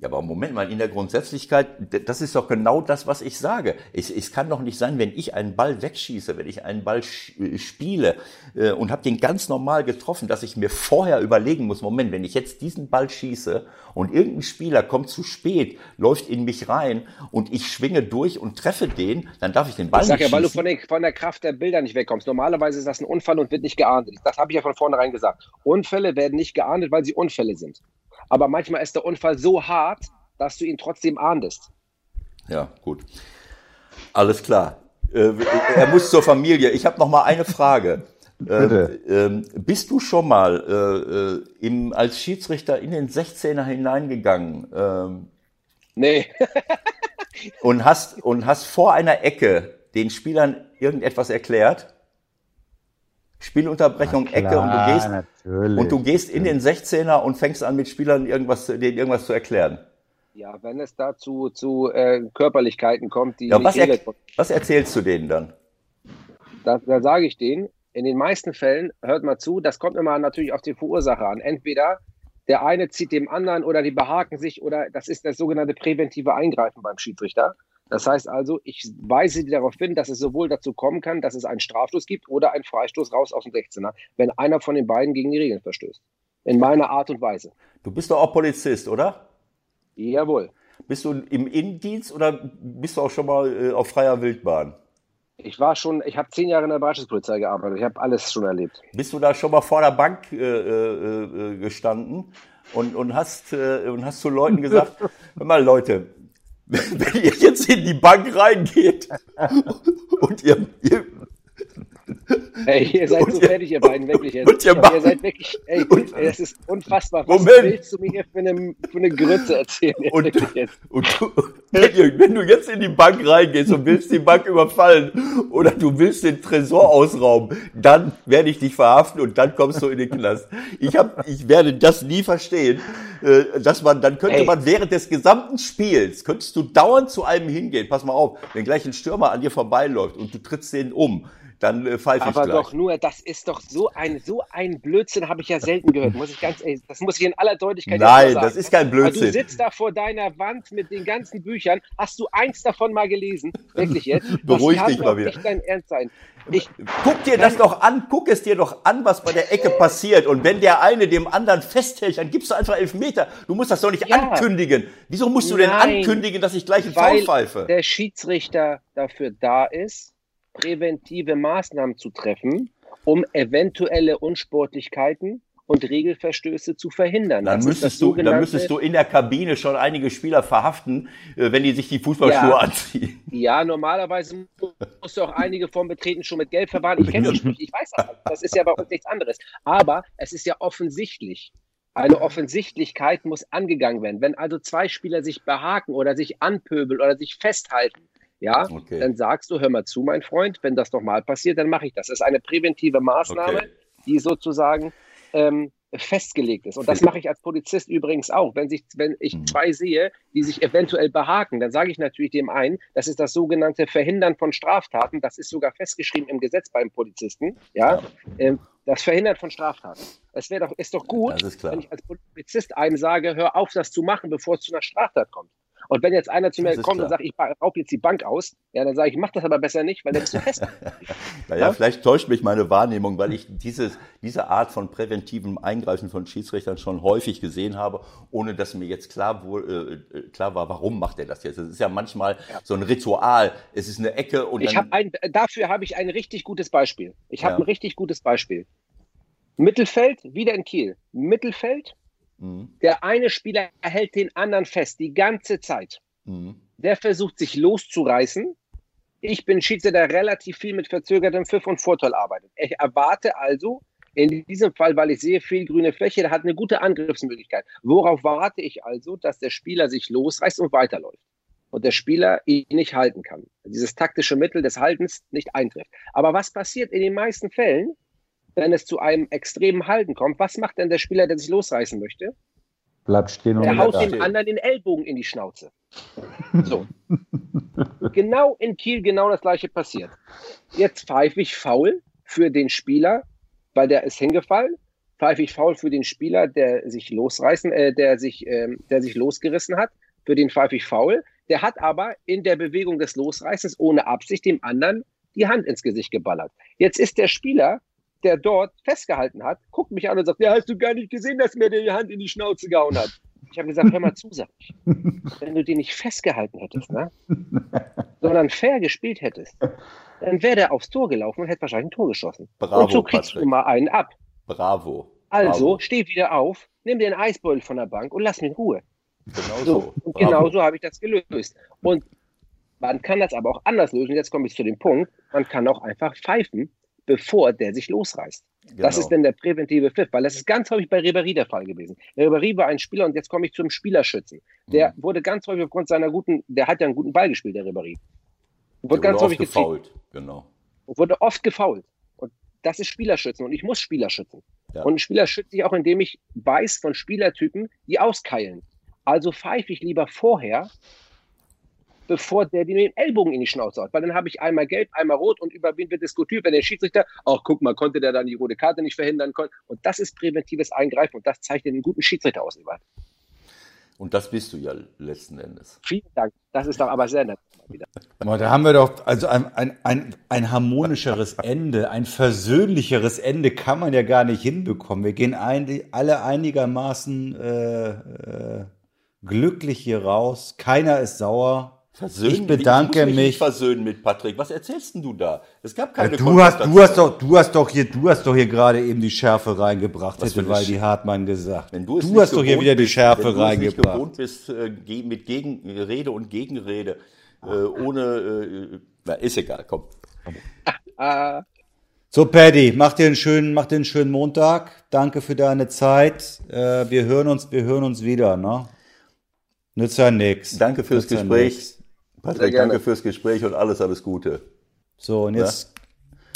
Speaker 3: Ja, aber Moment mal, in der Grundsätzlichkeit, das ist doch genau das, was ich sage. Es, es kann doch nicht sein, wenn ich einen Ball wegschieße, wenn ich einen Ball äh, spiele äh, und habe den ganz normal getroffen, dass ich mir vorher überlegen muss, Moment, wenn ich jetzt diesen Ball schieße und irgendein Spieler kommt zu spät, läuft in mich rein und ich schwinge durch und treffe den, dann darf ich den Ball ich sag
Speaker 4: nicht ja, weil du von, den, von der Kraft der Bilder nicht wegkommst. Normalerweise ist das ein Unfall und wird nicht geahndet. Das habe ich ja von vornherein gesagt. Unfälle werden nicht geahndet, weil sie Unfälle sind aber manchmal ist der Unfall so hart, dass du ihn trotzdem ahndest.
Speaker 3: Ja, gut. Alles klar. Äh, er muss zur Familie. Ich habe noch mal eine Frage. Bitte. Ähm, bist du schon mal äh, äh im, als Schiedsrichter in den 16er hineingegangen? Ähm,
Speaker 4: nee.
Speaker 3: und, hast, und hast vor einer Ecke den Spielern irgendetwas erklärt? Spielunterbrechung, klar, Ecke und du gehst natürlich. und du gehst in den 16er und fängst an mit Spielern irgendwas, denen irgendwas zu erklären.
Speaker 4: Ja, wenn es da zu, äh, Körperlichkeiten kommt, die.
Speaker 3: Ja, was, er, was erzählst du denen dann?
Speaker 4: Da, da sage ich denen, in den meisten Fällen, hört mal zu, das kommt immer natürlich auf die Verursacher an. Entweder der eine zieht dem anderen oder die behaken sich oder das ist das sogenannte präventive Eingreifen beim Schiedsrichter. Das heißt also, ich weise darauf hin, dass es sowohl dazu kommen kann, dass es einen Strafstoß gibt oder einen Freistoß raus aus dem 16er, wenn einer von den beiden gegen die Regeln verstößt. In meiner Art und Weise.
Speaker 3: Du bist doch auch Polizist, oder?
Speaker 4: Jawohl.
Speaker 3: Bist du im Innendienst oder bist du auch schon mal äh, auf freier Wildbahn?
Speaker 4: Ich war schon, ich habe zehn Jahre in der Beischespolizei gearbeitet. Ich habe alles schon erlebt.
Speaker 3: Bist du da schon mal vor der Bank äh, äh, äh gestanden und, und, hast, äh, und hast zu Leuten gesagt, [LAUGHS] hör mal Leute, wenn ihr jetzt in die Bank reingeht [LAUGHS] und ihr, ihr
Speaker 4: Ey, ihr seid und so fertig, ihr beiden, wirklich jetzt. Und ihr, macht, ihr seid wirklich, ey, und, ey, das ist unfassbar.
Speaker 3: Was Moment.
Speaker 4: willst du mir hier für eine, für eine Grütze erzählen?
Speaker 3: Und, jetzt? und du, wenn, wenn, du jetzt in die Bank reingehst und willst die Bank überfallen oder du willst den Tresor ausrauben, dann werde ich dich verhaften und dann kommst du in den Knast. Ich, hab, ich werde das nie verstehen, äh, dass man, dann könnte ey. man während des gesamten Spiels, könntest du dauernd zu einem hingehen, pass mal auf, wenn gleich ein Stürmer an dir vorbeiläuft und du trittst den um, dann äh, pfeife
Speaker 4: ich
Speaker 3: Aber
Speaker 4: gleich. doch nur, das ist doch so ein, so ein Blödsinn, habe ich ja selten gehört. Muss ich ganz ehrlich, das muss ich in aller Deutlichkeit
Speaker 3: Nein, sagen. das ist kein Blödsinn.
Speaker 4: du sitzt da vor deiner Wand mit den ganzen Büchern. Hast du eins davon mal gelesen? Wirklich jetzt? [LAUGHS]
Speaker 3: Beruhig dich mal wieder.
Speaker 4: Nicht dein Ernst sein.
Speaker 3: Ich, guck dir das doch an, guck es dir doch an, was bei der Ecke passiert. Und wenn der eine dem anderen festhält, dann gibst du einfach elf Meter. Du musst das doch nicht ja. ankündigen. Wieso musst du Nein, denn ankündigen, dass ich gleich einen Foul pfeife?
Speaker 4: Der Schiedsrichter dafür da ist, präventive Maßnahmen zu treffen, um eventuelle Unsportlichkeiten und Regelverstöße zu verhindern.
Speaker 3: Dann müsstest, du, dann müsstest du in der Kabine schon einige Spieler verhaften, äh, wenn die sich die Fußballschuhe ja, anziehen.
Speaker 4: Ja, normalerweise musst du auch einige vom Betreten schon mit Geld verwahren. Ich kenne die Sprüche, ich weiß das. Das ist ja bei uns nichts anderes. Aber es ist ja offensichtlich. Eine Offensichtlichkeit muss angegangen werden. Wenn also zwei Spieler sich behaken oder sich anpöbeln oder sich festhalten, ja, okay. dann sagst du, hör mal zu, mein Freund, wenn das nochmal passiert, dann mache ich das. Das ist eine präventive Maßnahme, okay. die sozusagen ähm, festgelegt ist. Und das mache ich als Polizist übrigens auch. Wenn, sich, wenn ich mhm. zwei sehe, die sich eventuell behaken, dann sage ich natürlich dem einen, das ist das sogenannte Verhindern von Straftaten. Das ist sogar festgeschrieben im Gesetz beim Polizisten. Ja. Ähm, das Verhindern von Straftaten. Es wäre doch, ist doch gut, wenn ich als Polizist einem sage, hör auf, das zu machen, bevor es zu einer Straftat kommt. Und wenn jetzt einer zu mir kommt klar. und sagt, ich raub jetzt die Bank aus, ja, dann sage ich, mach das aber besser nicht, weil dann bist du fest. [LAUGHS]
Speaker 3: naja, ja? vielleicht täuscht mich meine Wahrnehmung, weil ich dieses, diese Art von präventivem Eingreifen von Schiedsrichtern schon häufig gesehen habe, ohne dass mir jetzt klar, wo, äh, klar war, warum macht er das jetzt? Es ist ja manchmal ja. so ein Ritual. Es ist eine Ecke und
Speaker 4: ich
Speaker 3: dann...
Speaker 4: ein, dafür habe ich ein richtig gutes Beispiel. Ich habe ja. ein richtig gutes Beispiel. Mittelfeld, wieder in Kiel. Mittelfeld, mhm. der eine Spieler hält den anderen fest die ganze Zeit. Mhm. Der versucht sich loszureißen. Ich bin Schiedsrichter, der relativ viel mit verzögertem Pfiff und Vorteil arbeitet. Ich erwarte also, in diesem Fall, weil ich sehe viel grüne Fläche, der hat eine gute Angriffsmöglichkeit. Worauf warte ich also, dass der Spieler sich losreißt und weiterläuft? Und der Spieler ihn nicht halten kann. Dieses taktische Mittel des Haltens nicht eintrifft. Aber was passiert in den meisten Fällen? Wenn es zu einem extremen Halten kommt, was macht denn der Spieler, der sich losreißen möchte?
Speaker 2: Bleibt stehen und
Speaker 4: Er haut dem stehen. anderen den Ellbogen in die Schnauze. [LAUGHS] So. genau in Kiel genau das gleiche passiert. Jetzt pfeife ich faul für den Spieler, weil der ist hingefallen. Pfeife ich faul für den Spieler, der sich losreißen, äh, der sich, äh, der sich losgerissen hat. Für den pfeife ich faul. Der hat aber in der Bewegung des Losreißens ohne Absicht dem anderen die Hand ins Gesicht geballert. Jetzt ist der Spieler der dort festgehalten hat, guckt mich an und sagt, ja, hast du gar nicht gesehen, dass mir der die Hand in die Schnauze gehauen hat. Ich habe gesagt, hör mal zu, sag ich. [LAUGHS] Wenn du den nicht festgehalten hättest, ne? [LAUGHS] sondern fair gespielt hättest, dann wäre der aufs Tor gelaufen und hätte wahrscheinlich ein Tor geschossen.
Speaker 3: Bravo,
Speaker 4: und so kriegst
Speaker 3: Patrick.
Speaker 4: du mal einen ab.
Speaker 3: Bravo.
Speaker 4: Also,
Speaker 3: Bravo.
Speaker 4: steh wieder auf, nimm dir einen Eisbeutel von der Bank und lass mich in Ruhe.
Speaker 3: Genau
Speaker 4: So,
Speaker 3: so.
Speaker 4: und genau so habe ich das gelöst. Und man kann das aber auch anders lösen. Jetzt komme ich zu dem Punkt, man kann auch einfach pfeifen, bevor der sich losreißt.
Speaker 3: Genau.
Speaker 4: Das ist denn der präventive Pfiff, weil das ist ganz häufig bei Ribéry der Fall gewesen. Ribéry war ein Spieler und jetzt komme ich zum Spielerschützen. Der
Speaker 3: Mhm.
Speaker 4: wurde ganz häufig aufgrund seiner guten, der hat ja einen guten Ball gespielt, der Ribéry. Wurde
Speaker 3: Der
Speaker 4: ganz
Speaker 3: wurde
Speaker 4: häufig gefault.
Speaker 3: gefault. Genau.
Speaker 4: Und wurde oft gefault. Und das ist Spielerschützen und ich muss Spieler schützen.
Speaker 3: Ja.
Speaker 4: Und ein Spieler schütze ich auch, indem ich weiß von Spielertypen, die auskeilen. Also pfeife ich lieber vorher, bevor der dir den Ellbogen in die Schnauze haut. Weil dann habe ich einmal gelb, einmal rot und über wen wird diskutiert, wenn der Schiedsrichter, ach guck mal, konnte der dann die rote Karte nicht verhindern. kon- Und das ist präventives Eingreifen und das zeichnet einen guten Schiedsrichter aus, Ebert.
Speaker 3: Und das bist du ja letzten Endes.
Speaker 4: Vielen Dank. Das ist doch aber sehr nett. mal Wieder.
Speaker 2: Aber da haben wir doch, also ein, ein, ein, ein harmonischeres Ende, ein versöhnlicheres Ende kann man ja gar nicht hinbekommen. Wir gehen ein, alle einigermaßen äh, äh, glücklich hier raus. Keiner ist sauer.
Speaker 3: Versöhnen?
Speaker 2: Ich bedanke
Speaker 3: ich muss mich.
Speaker 2: mich.
Speaker 3: Nicht versöhnen mit Patrick. Was erzählst denn du da? Es gab keine
Speaker 2: Du hast, du hast doch, du hast doch hier, du hast doch hier gerade eben die Schärfe reingebracht,
Speaker 3: Was
Speaker 2: hätte Waldi Hartmann gesagt.
Speaker 3: Wenn du es
Speaker 2: du
Speaker 3: nicht
Speaker 2: hast doch hier wieder die
Speaker 3: bist,
Speaker 2: Schärfe
Speaker 3: wenn du es nicht
Speaker 2: reingebracht.
Speaker 3: gewohnt bist, äh, mit Gegenrede und Gegenrede, äh, ohne, äh, na, ist egal, komm. [LAUGHS]
Speaker 2: So, Paddy, mach dir einen schönen, mach dir einen schönen Montag. Danke für deine Zeit. Äh, wir hören uns, wir hören uns wieder, ne? Nützt ja nix.
Speaker 3: Danke fürs
Speaker 2: Nützt ja
Speaker 3: Gespräch. Patrick, danke fürs Gespräch und alles, alles Gute.
Speaker 2: So, und jetzt,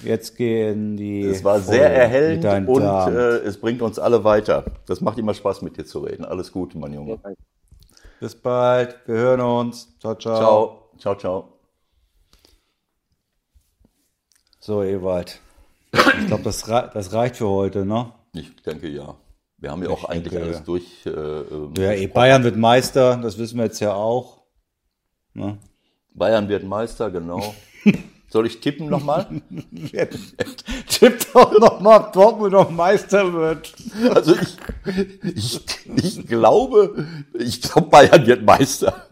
Speaker 2: jetzt gehen die.
Speaker 3: Es war sehr erhellend und äh, es bringt uns alle weiter. Das macht immer Spaß, mit dir zu reden. Alles Gute, mein Junge.
Speaker 2: Bis bald. Wir hören uns. Ciao, ciao.
Speaker 3: Ciao. Ciao, ciao.
Speaker 2: So, Ewald. Ich glaube, das, rei- das reicht für heute, ne?
Speaker 3: Ich denke ja. Wir haben ja auch
Speaker 2: Ich
Speaker 3: eigentlich
Speaker 2: denke,
Speaker 3: alles
Speaker 2: ja.
Speaker 3: durch. Äh, ähm,
Speaker 2: Ja, eh, Bayern wird Meister, das wissen wir jetzt ja auch. Ne?
Speaker 3: Bayern wird Meister, genau. [LAUGHS] Soll ich tippen nochmal? [LAUGHS]
Speaker 2: Tippt doch nochmal, ob Dortmund noch Meister wird.
Speaker 3: Also ich, ich, ich glaube, ich glaube, Bayern wird Meister.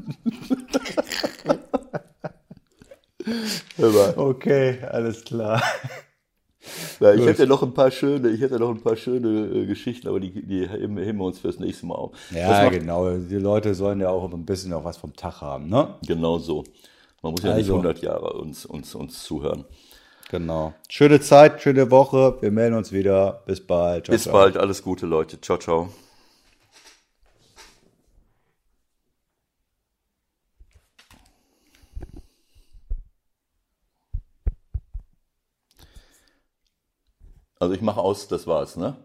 Speaker 3: [LAUGHS]
Speaker 2: Okay, alles klar.
Speaker 3: na, ich
Speaker 2: Gut.
Speaker 3: hätte noch ein paar schöne, ich hätte noch ein paar schöne äh, Geschichten, aber die, die heben wir uns fürs nächste Mal auf.
Speaker 2: Ja,
Speaker 3: macht
Speaker 2: genau. Die Leute sollen ja auch ein bisschen noch was vom Tag haben, ne?
Speaker 3: genau so. Man muss ja nicht
Speaker 2: Also.
Speaker 3: 100 Jahre uns, uns, uns zuhören.
Speaker 2: Genau. Schöne Zeit, schöne Woche. Wir melden uns wieder. Bis bald. Ciao,
Speaker 3: Bis
Speaker 2: ciao.
Speaker 3: bald, alles Gute, Leute. Ciao, ciao. Also ich mache aus, das war's, ne?